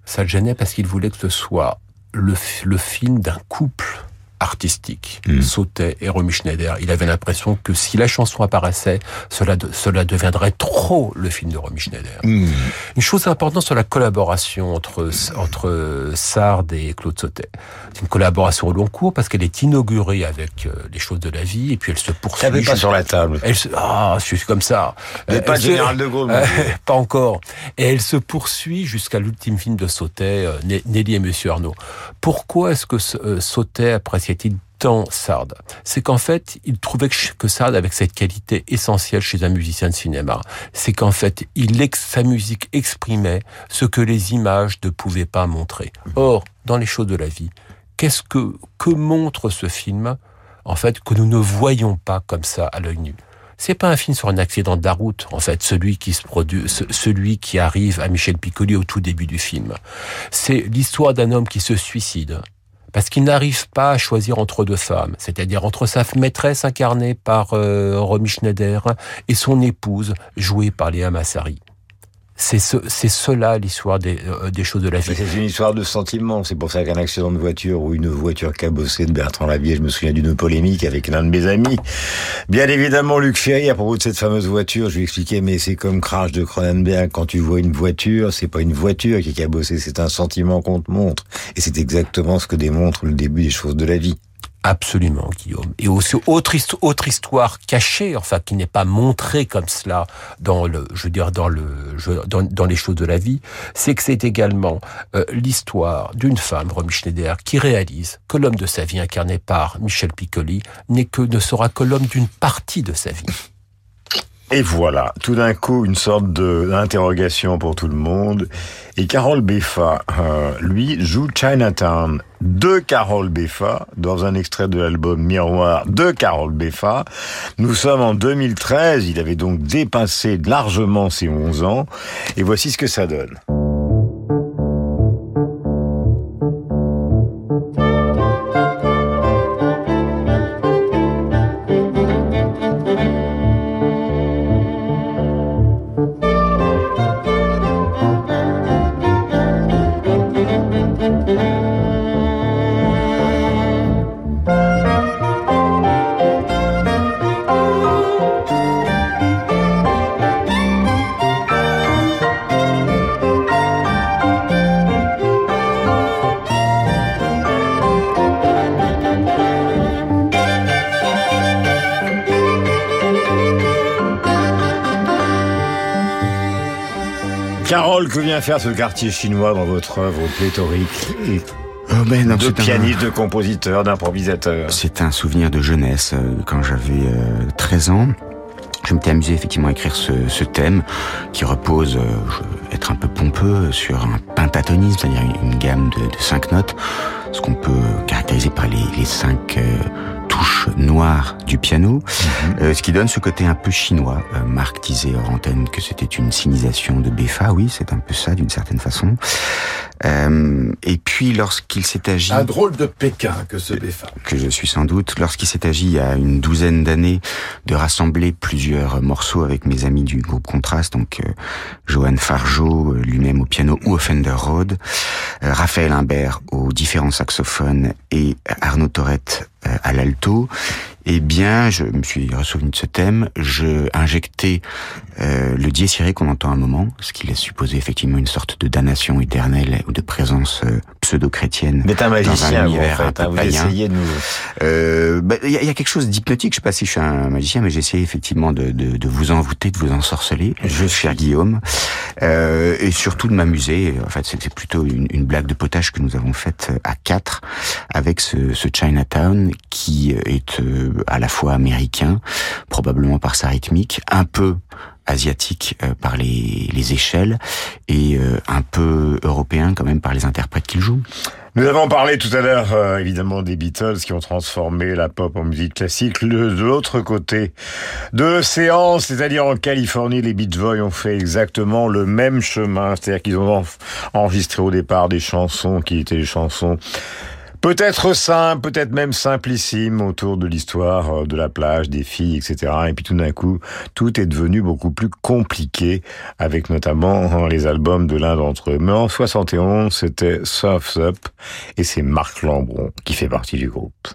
Ça le gênait parce qu'il voulait que ce soit le, le film d'un couple artistique, Sautet et Romy Schneider. Il avait l'impression que si la chanson apparaissait, cela, de- cela deviendrait trop le film de Romy Schneider. Hmm. Une chose importante sur la collaboration entre, entre Sard et Claude Sautet. C'est une collaboration au long cours parce qu'elle est inaugurée avec euh, les choses de la vie et puis elle se poursuit. Tapez pas sur la table. Elle se, ah, je suis comme ça. Vous n'êtes pas général de Gaulle, [laughs] Euh, pas encore. Et elle se poursuit jusqu'à l'ultime film de Sautet, euh, Nelly et Monsieur Arnaud. Pourquoi est-ce que euh, Sautet appréciait-il tant Sard C'est qu'en fait, il trouvait que, Sard avait cette qualité essentielle chez un musicien de cinéma. C'est qu'en fait, il ex- sa musique exprimait ce que les images ne pouvaient pas montrer. Or, dans les choses de la vie, qu'est-ce que, que montre ce film en fait, que nous ne voyons pas comme ça à l'œil nu? C'est pas un film sur un accident de la route, en fait, celui qui se produit, ce- celui qui arrive à Michel Piccoli au tout début du film. C'est l'histoire d'un homme qui se suicide parce qu'il n'arrive pas à choisir entre deux femmes, c'est-à-dire entre sa maîtresse incarnée par euh, Romy Schneider et son épouse jouée par Léa Massari. C'est ce, c'est cela l'histoire des, euh, des choses de la vie. C'est une histoire de sentiment. C'est pour ça qu'un accident de voiture ou une voiture cabossée de Bertrand Labier, je me souviens d'une polémique avec l'un de mes amis. Bien évidemment, Luc Ferry, à propos de cette fameuse voiture, je lui expliquais, mais c'est comme Crash de Cronenberg. Quand tu vois une voiture, c'est pas une voiture qui est cabossée, c'est un sentiment qu'on te montre. Et c'est exactement ce que démontre le début des choses de la vie. Absolument, Guillaume. Et aussi autre, histo- autre histoire cachée, enfin qui n'est pas montrée comme cela dans le, je veux dire dans le, dans, dans les choses de la vie, c'est que c'est également euh, l'histoire d'une femme, Romy Schneider, qui réalise que l'homme de sa vie incarné par Michel Piccoli n'est que ne sera que l'homme d'une partie de sa vie. Et voilà, tout d'un coup, une sorte d'interrogation pour tout le monde. Et Carole Beffa, euh, lui, joue Chinatown de Carole Beffa dans un extrait de l'album Miroir de Carole Beffa. Nous sommes en 2013, il avait donc dépassé largement ses 11 ans. Et voici ce que ça donne. Carole, que vient faire ce quartier chinois dans votre œuvre pléthorique Oh, ben, non, de un- pianiste, de compositeur, d'improvisateur C'est un souvenir de jeunesse. euh, Quand j'avais euh, 13 ans, je m'étais amusé effectivement à écrire ce, ce thème qui repose, euh, je vais être un peu pompeux, sur un pentatonisme, c'est-à-dire une, une gamme de, de cinq notes, ce qu'on peut caractériser par les, les cinq euh, touches noires du piano, euh, ce qui donne ce côté un peu chinois. Euh, Marc disait hors antenne que c'était une sinisation de Beffa, oui, c'est un peu ça d'une certaine façon. Euh, et puis lorsqu'il s'est agi Un drôle de Pékin que ce Beffa. que je suis sans doute, lorsqu'il s'est agi il y a une douzaine d'années de rassembler plusieurs morceaux avec mes amis du groupe Contrast, donc euh, Johan Fargeau, lui-même au piano ou au Fender Rhodes, euh, Raphaël Imbert aux différents saxophones et Arnaud Torette euh, à l'alto, eh bien, je me suis ressouvenu de ce thème, je injectais euh, le dies irae qu'on entend à un moment, ce qui laisse supposer effectivement une sorte de damnation éternelle ou de présence euh, pseudo-chrétienne. Êtes un magicien, dans un vous, en univers fait, un peu hein, vous païen. essayez de nous... Euh, bah, Il y, a- il y a quelque chose d'hypnotique. Je sais pas si je suis un magicien, mais j'essaie effectivement de, de, de vous envoûter, de vous ensorceler, je cher Guillaume, euh, et surtout de m'amuser. En fait, c'était plutôt une, une blague de potage que nous avons faite à quatre avec ce, ce Chinatown qui est euh, à la fois américain, probablement par sa rythmique, un peu asiatique euh, par les, les échelles et euh, un peu européen quand même par les interprètes qu'il joue. Nous avons parlé tout à l'heure, euh, évidemment, des Beatles qui ont transformé la pop en musique classique. De l'autre côté de l'océan, c'est-à-dire en Californie, les Beach Boys ont fait exactement le même chemin. C'est-à-dire qu'ils ont en- enregistré au départ des chansons qui étaient des chansons peut-être simples, peut-être même simplissimes autour de l'histoire euh, de la plage, des filles, etc. Et puis tout d'un coup, tout est devenu beaucoup plus compliqué avec notamment euh, les albums de l'un d'entre eux. Mais en 71, c'était Surf's Up et c'est Marc Lambron qui fait partie du groupe.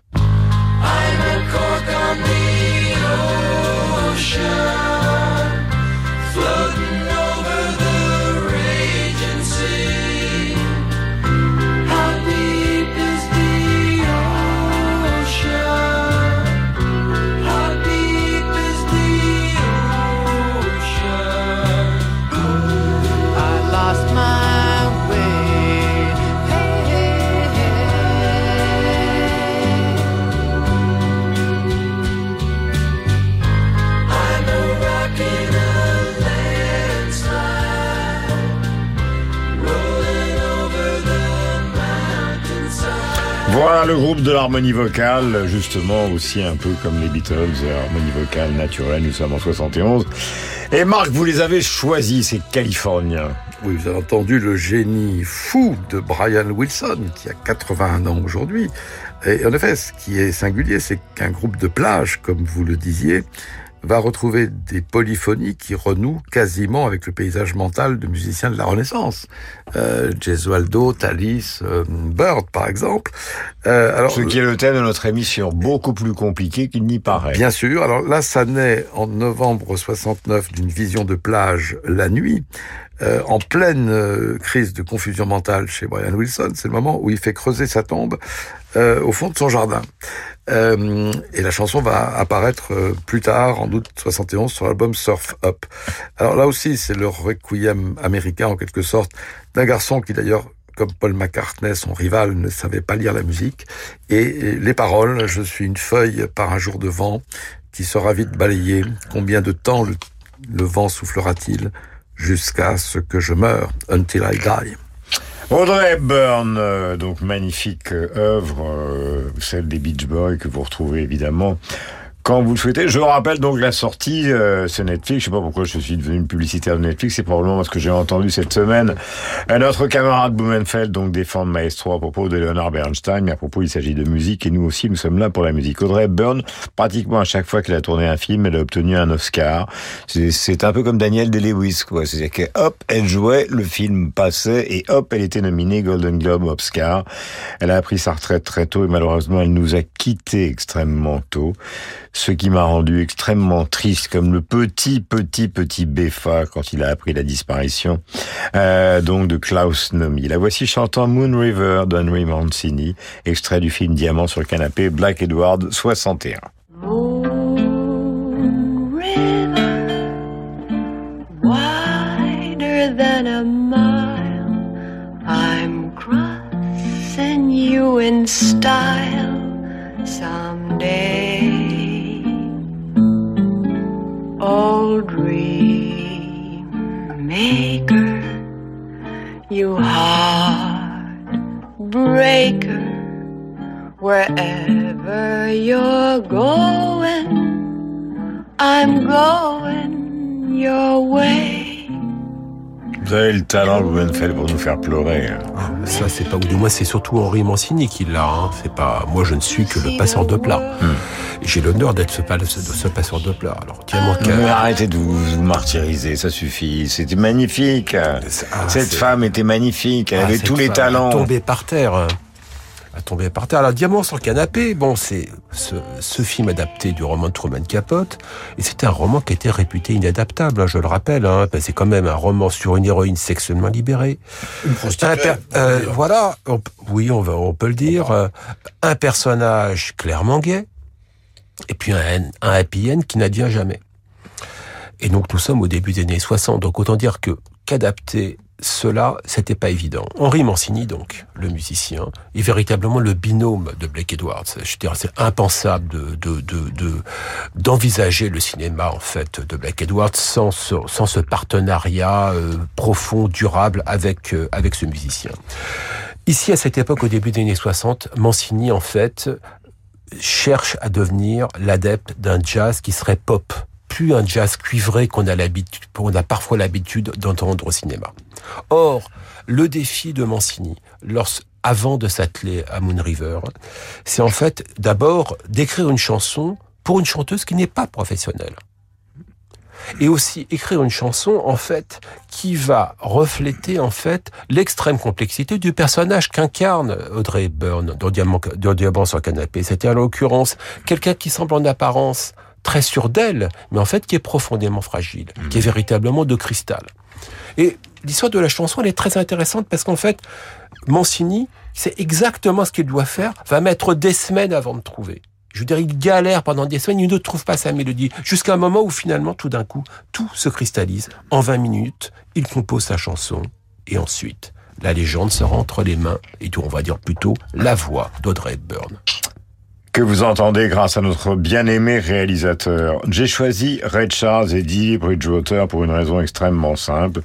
Voilà le groupe de l'harmonie vocale, justement aussi un peu comme les Beatles, euh, harmonie vocale naturelle, nous sommes en 71. Et Marc, vous les avez choisis, ces Californiens. Oui, vous avez entendu le génie fou de Brian Wilson, qui a 81 ans aujourd'hui. Et en effet, ce qui est singulier, c'est qu'un groupe de plage, comme vous le disiez, va retrouver des polyphonies qui renouent quasiment avec le paysage mental de musiciens de la Renaissance. Euh, Gesualdo, Thalys, euh, Bird, par exemple. Euh, alors, Ce qui est le thème de notre émission, beaucoup plus compliqué qu'il n'y paraît. Bien sûr. Alors là, ça naît en novembre 69 d'une vision de plage la nuit, euh, en pleine euh, crise de confusion mentale chez Brian Wilson. C'est le moment où il fait creuser sa tombe euh, au fond de son jardin. Euh, et la chanson va apparaître euh, plus tard, en août 71, sur l'album Surf Up. Alors là aussi, c'est le requiem américain, en quelque sorte, d'un garçon qui d'ailleurs comme Paul McCartney, son rival, ne savait pas lire la musique. Et les paroles, je suis une feuille par un jour de vent qui sera vite balayée. Combien de temps le Le vent soufflera-t-il? Jusqu'à ce que je meure, until I die. Audrey Hepburn, euh, donc magnifique euh, œuvre, euh, celle des Beach Boys que vous retrouvez évidemment quand vous le souhaitez. Je rappelle donc la sortie, euh, c'est Netflix. Je sais pas pourquoi je suis devenu publicitaire de Netflix. C'est probablement parce que j'ai entendu cette semaine notre camarade Blumenfeld donc défendre Maestro à propos de Leonard Bernstein. Mais à propos, il s'agit de musique et nous aussi, nous sommes là pour la musique. Audrey Hepburn, pratiquement à chaque fois qu'elle a tourné un film, elle a obtenu un Oscar. C'est- un peu comme Daniel Day-Lewis, quoi. C'est-à-dire que hop, elle jouait, le film passait et hop, elle était nominée Golden Globe Oscar. Elle a appris sa retraite très tôt et malheureusement, elle nous a quittés extrêmement tôt. Ce qui m'a rendu extrêmement triste, comme le petit, petit, petit Beffa quand il a appris la disparition euh, donc de Klaus Nomi. La voici chantant Moon River d'Henry Mancini, extrait du film Diamant sur le canapé, Black Edward 61. wider than a mile. I'm crossing you in style someday. Old dream maker, you heartbreaker, wherever you're going, I'm going your way. Vous avez le talent, Blumenfeld, pour nous faire pleurer. hein. Ça, c'est pas ou du moins c'est surtout Henri Mancini qui l'a. Hein. C'est pas moi, je ne suis que le passeur de plat. J'ai l'honneur d'être ce, pa- ce passeur de plat. Alors, tiens-moi arrêtez de vous, vous martyriser, ça suffit. C'était magnifique. Cette c'est- femme était magnifique, elle Ah, avait cette tous les femme talents. A tombé par terre. A tombé par terre. Alors, Diamant sur le canapé, bon, c'est ce, ce film adapté du roman de Truman Capote. Et c'était un roman qui était réputé inadaptable, hein, je le rappelle. Hein, parce que c'est quand même un roman sur une héroïne sexuellement libérée. Une Un per- euh, voilà, on oui, on, va, on peut le dire. euh, un personnage clairement gay, et puis un, un happy end qui n'advient jamais. Et donc nous sommes au début des années 60, donc autant dire que qu'adapter cela, c'était pas évident. Henri Mancini, donc, le musicien, est véritablement le binôme de Blake Edwards. Je c'est impensable de, de, de, de- d'envisager le cinéma, en fait, de Blake Edwards sans ce, sans ce partenariat euh, profond, durable avec, euh, avec ce musicien. Ici, à cette époque, au début des années 60, Mancini, en fait, cherche à devenir l'adepte d'un jazz qui serait pop, plus un jazz cuivré qu'on a l'habitude, qu'on a parfois l'habitude d'entendre au cinéma. Or, le défi de Mancini, lors, avant de s'atteler à Moon River, c'est en fait d'abord d'écrire une chanson pour une chanteuse qui n'est pas professionnelle. Et aussi écrire une chanson, en fait, qui va refléter, en fait, l'extrême complexité du personnage qu'incarne Audrey Hepburn dans Diamant, dans Diamant sur le canapé. C'était en l'occurrence quelqu'un qui semble en apparence très sûr d'elle, mais en fait qui est profondément fragile, qui est véritablement de cristal. Et l'histoire de la chanson, elle est très intéressante parce qu'en fait, Mancini, c'est exactement ce qu'il doit faire, va mettre des semaines avant de trouver. Je veux dire, il galère pendant des semaines, il ne trouve pas sa mélodie, jusqu'à un moment où finalement, tout d'un coup, tout se cristallise. En 20 minutes, il compose sa chanson, et ensuite, la légende sera entre les mains, et on va dire plutôt la voix d'Audrey Hepburn. Que vous entendez grâce à notre bien-aimé réalisateur. J'ai choisi Ray Charles et Dee Bridgewater pour une raison extrêmement simple.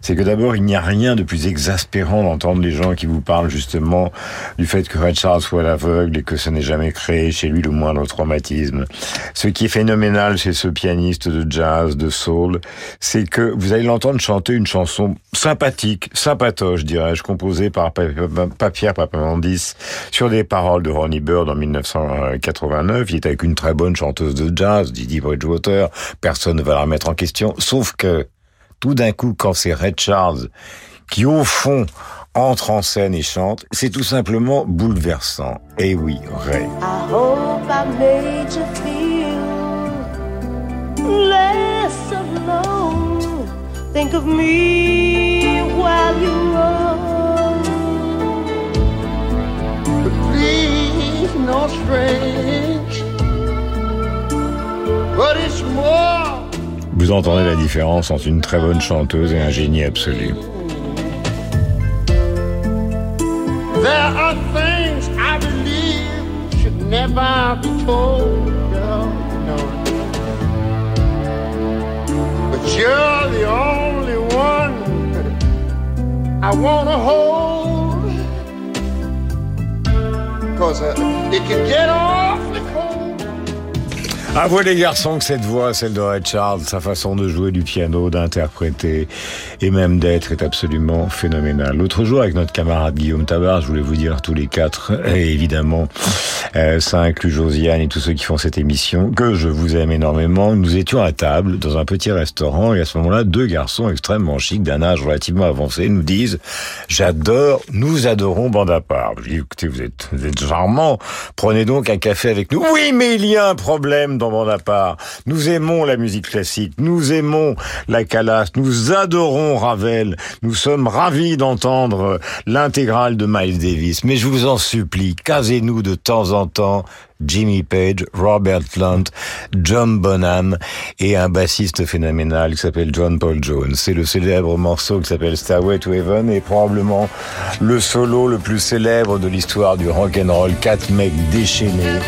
C'est que d'abord, il n'y a rien de plus exaspérant d'entendre les gens qui vous parlent justement du fait que Ray Charles soit l'aveugle et que ça n'ait jamais créé chez lui le moindre traumatisme. Ce qui est phénoménal chez ce pianiste de jazz, de soul, c'est que vous allez l'entendre chanter une chanson sympathique, sympatoche, dirais-je, composée par Pa- Pa- Pa- Pierre Papamandis sur des paroles de Ronnie Bird en 1989. Il est avec une très bonne chanteuse de jazz, Didi Bridgewater. Personne ne va la remettre en question. Sauf que, tout d'un coup, quand c'est Red Charles qui, au fond, entre en scène et chante, c'est tout simplement bouleversant. Et oui, Ray. I hope I made you feel less alone. Think of me while you no strange. But it's more. Vous entendez la différence entre une très bonne chanteuse et un génie absolu. There are things I believe should never be told. You know. But You're the only one [laughs] I wanna hold. Cause it can get awfully cold. Avouez les garçons que cette voix, celle de Ray Charles, sa façon de jouer du piano, d'interpréter et même d'être est absolument phénoménale. L'autre jour, avec notre camarade Guillaume Tabar, je voulais vous dire tous les quatre, et évidemment, euh, ça inclut Josiane et tous ceux qui font cette émission, que je vous aime énormément. Nous étions à table dans un petit restaurant et à ce moment-là, deux garçons extrêmement chics d'un âge relativement avancé nous disent « J'adore, nous adorons bande à part ». Je dis « Écoutez, vous êtes, vous êtes charmants, prenez donc un café avec nous ». Oui, mais il y a un problème dans bande. Nous aimons la musique classique, nous aimons la calasse, nous adorons Ravel, nous sommes ravis d'entendre l'intégrale de Miles Davis. Mais je vous en supplie, casez-nous de temps en temps Jimmy Page, Robert Plant, John Bonham et un bassiste phénoménal qui s'appelle John Paul Jones. C'est le célèbre morceau qui s'appelle Stairway to Heaven et probablement le solo le plus célèbre de l'histoire du rock and roll. Quatre mecs déchaînés.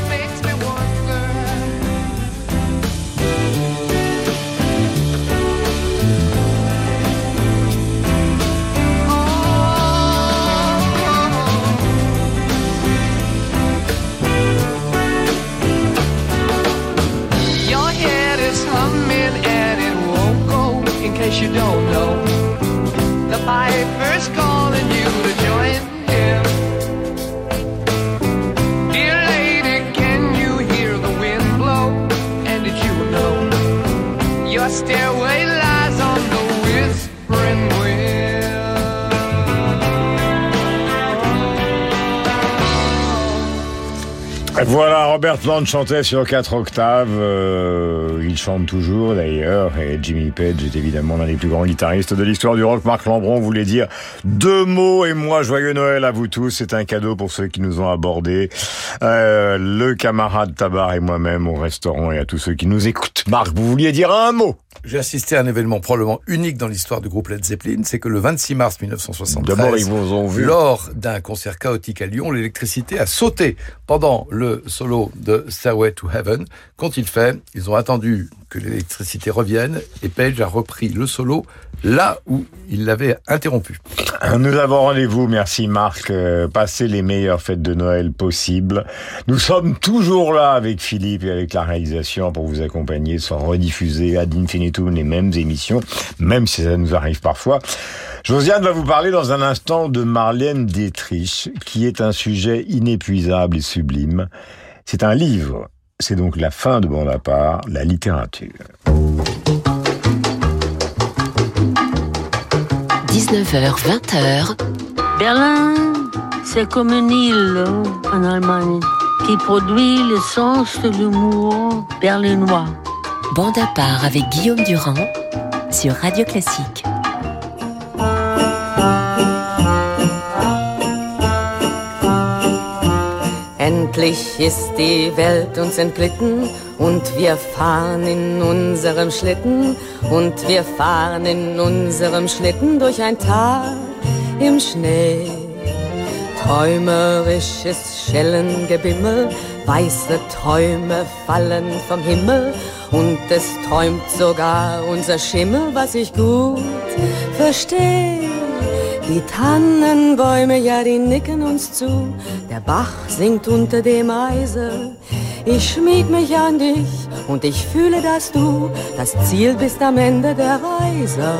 Stairway lies Voilà, Robert Plant chantait sur quatre octaves. euh, il chante toujours d'ailleurs. Et Jimmy Page est évidemment l'un des plus grands guitaristes de l'histoire du rock. Marc Lambron voulait dire deux mots et moi, joyeux Noël à vous tous. C'est un cadeau pour ceux qui nous ont abordés. Euh, le camarade Tabar et moi-même au restaurant et à tous ceux qui nous écoutent. Marc, vous vouliez dire un mot? J'ai assisté à un événement probablement unique dans l'histoire du groupe Led Zeppelin, c'est que le 26 mars 1973, D'abord, ils vous ont vu. lors d'un concert chaotique à Lyon, l'électricité a sauté pendant le solo de Stairway to Heaven. Qu'ont-ils fait Ils ont attendu que l'électricité revienne et Page a repris le solo là où il l'avait interrompu. Nous avons rendez-vous, merci Marc, euh, passez les meilleures fêtes de Noël possibles. Nous sommes toujours là avec Philippe et avec la réalisation pour vous accompagner, sans rediffuser ad infinitum les mêmes émissions, même si ça nous arrive parfois. Josiane va vous parler dans un instant de Marlène Dietrich, qui est un sujet inépuisable et sublime. C'est un livre, c'est donc la fin de Bonaparte, la littérature. 19h, 20h, Berlin, c'est comme une île hein, en Allemagne qui produit le sens de l'humour berlinois. bande à part avec Guillaume Durand sur Radio Classique. Endlich ist die Welt uns entglitten und wir fahren in unserem Schlitten und wir fahren in unserem Schlitten durch ein Tal im Schnee. Träumerisches Schellengebimmel, weiße Träume fallen vom Himmel und es träumt sogar unser Schimmel, was ich gut verstehe. Die Tannenbäume, ja, die nicken uns zu. Der Bach singt unter dem Eise. Ich schmieg mich an dich und ich fühle, dass du das Ziel bist am Ende der Reise.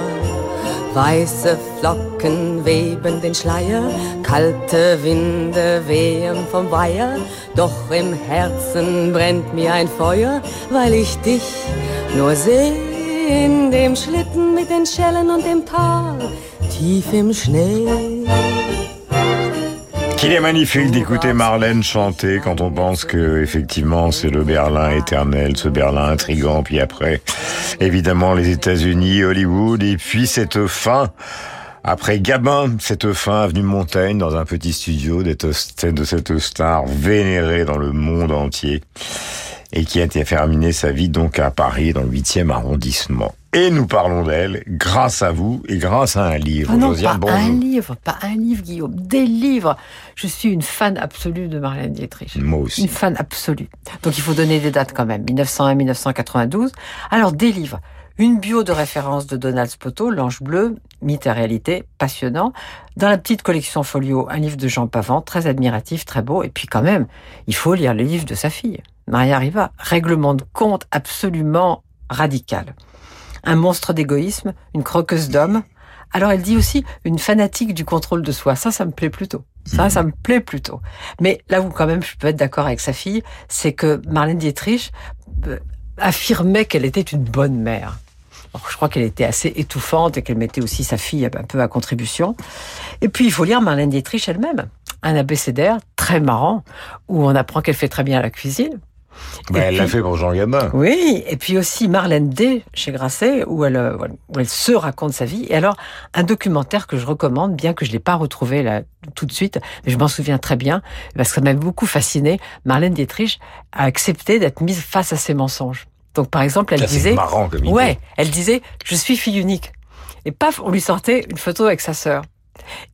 Weiße Flocken weben den Schleier, kalte Winde wehen vom Weiher. Doch im Herzen brennt mir ein Feuer, weil ich dich nur seh in dem Schlitten mit den Schellen und dem Tal tief im Schnee. Qu'il est magnifique d'écouter Marlène chanter quand on pense que effectivement c'est le Berlin éternel, ce Berlin intrigant, puis après évidemment les États-Unis, Hollywood, et puis cette fin. Après Gabin, cette fin avenue Montaigne dans un petit studio de cette star vénérée dans le monde entier et qui a été terminé sa vie donc à Paris dans le 8e arrondissement. Et nous parlons d'elle grâce à vous et grâce à un livre. Ah non, Josiane, pas un livre, pas un livre, Guillaume, des livres. Je suis une fan absolue de Marlène Dietrich. Moi aussi. Une fan absolue. Donc il faut donner des dates quand même. 1901-1992. Alors des livres. Une bio de référence de Donald Spoto, L'Ange Bleu, mythe et réalité, passionnant. Dans la petite collection Folio, un livre de Jean Pavant, très admiratif, très beau. Et puis quand même, il faut lire le livre de sa fille, Maria Riva. Règlement de compte absolument radical. Un monstre d'égoïsme, une croqueuse d'hommes. Alors elle dit aussi une fanatique du contrôle de soi. Ça, ça me plaît plutôt. Ça, ça me plaît plutôt. Mais là où quand même je peux être d'accord avec sa fille, c'est que Marlène Dietrich euh, affirmait qu'elle était une bonne mère. Je crois qu'elle était assez étouffante et qu'elle mettait aussi sa fille un peu à contribution. Et puis, il faut lire Marlène Dietrich elle-même. Un abécédaire très marrant où on apprend qu'elle fait très bien la cuisine. Bah, elle l'a fait pour Jean Gabin. oui, et puis aussi Marlène D chez Grasset, où elle, euh, où elle se raconte sa vie. Et alors, un documentaire que je recommande, bien que je l'ai pas retrouvé là tout de suite, mais je m'en souviens très bien, parce que ça m'a beaucoup fasciné. Marlène Dietrich a accepté d'être mise face à ses mensonges. Donc, par exemple, elle Ça, disait, marrant comme idée. ouais, elle disait, je suis fille unique. Et paf, on lui sortait une photo avec sa sœur.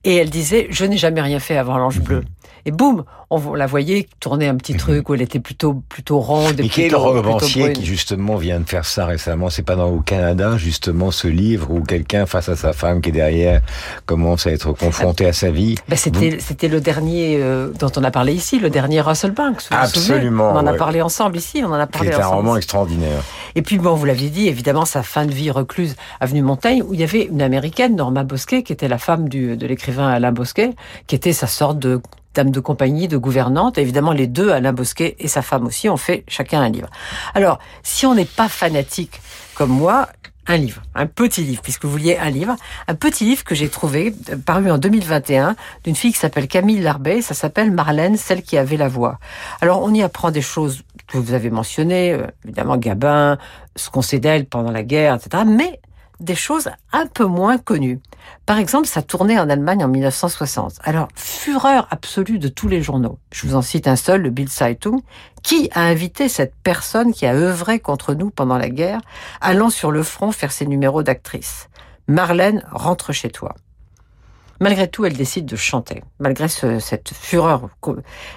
Et elle disait, je n'ai jamais rien fait avant l'ange bleu. Et boum, on la voyait tourner un petit truc où elle était plutôt plutôt ronde. et quel romancier qui justement vient de faire ça récemment? C'est pas dans au Canada justement ce livre où quelqu'un face à sa femme qui est derrière commence à être confronté à sa vie? Ben, c'était, c'était le dernier euh, dont on a parlé ici, le dernier Russell Banks. vous vous souvenez? Absolument, On en a ouais. parlé ensemble ici, on en a parlé C'est un ensemble. roman extraordinaire. Et puis, bon, vous l'aviez dit, évidemment, sa fin de vie recluse avenue Montaigne, où il y avait une américaine, Norma Bosquet, qui était la femme du, de l'écrivain Alain Bosquet, qui était sa sorte de dame de compagnie, de gouvernante. Évidemment, les deux, Alain Bosquet et sa femme aussi, ont fait chacun un livre. Alors, si on n'est pas fanatique comme moi, un livre, un petit livre, puisque vous vouliez un livre, un petit livre que j'ai trouvé, euh, paru en 2021, d'une fille qui s'appelle Camille Larbet, ça s'appelle Marlène, celle qui avait la voix. Alors, on y apprend des choses que vous avez mentionnées, euh, évidemment Gabin, ce qu'on sait d'elle pendant la guerre, etc., mais des choses un peu moins connues. Par exemple, ça tournait en Allemagne en 1960. Alors, fureur absolue de tous les journaux. Je vous en cite un seul, le Bild Zeitung, qui a invité cette personne qui a œuvré contre nous pendant la guerre, allant sur le front faire ses numéros d'actrice? Marlène, rentre chez toi. Malgré tout, elle décide de chanter, malgré ce- cette fureur.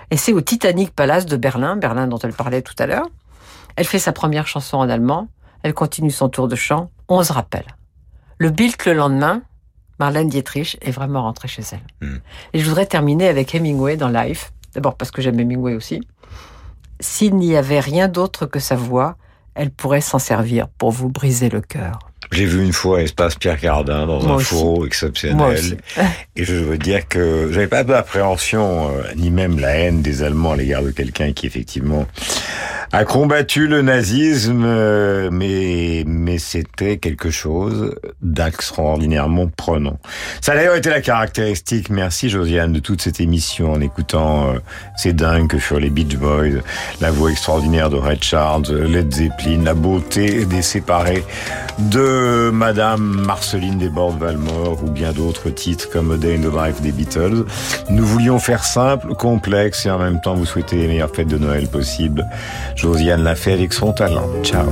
Et c'est au Titanic Palace de Berlin, Berlin dont elle parlait tout à l'heure. Elle fait sa première chanson en allemand, elle continue son tour de chant, on se rappelle. Le Bild le lendemain, Marlène Dietrich est vraiment rentrée chez elle. Et je voudrais terminer avec Hemingway dans Life. D'abord parce que j'aime Hemingway aussi. S'il n'y avait rien d'autre que sa voix, elle pourrait s'en servir pour vous briser le cœur. J'ai vu une fois Espace Pierre Cardin dans Moi un aussi. fourreau exceptionnel. Et je veux dire que j'avais pas d'appréhension, euh, ni même la haine des Allemands à l'égard de quelqu'un qui effectivement a combattu le nazisme, euh, mais, mais c'était quelque chose d'extraordinairement prenant. Ça a d'ailleurs été la caractéristique, merci Josiane, de toute cette émission en écoutant euh, ces dingues que furent les Beach Boys, la voix extraordinaire de Red Charles, Led Zeppelin, la beauté des séparés de Madame Marceline Desbordes-Valmore ou bien d'autres titres comme A Day in the Life des Beatles. Nous voulions faire simple, complexe et en même temps vous souhaiter les meilleures fêtes de Noël possibles. Josiane l'a fait avec son talent. Ciao.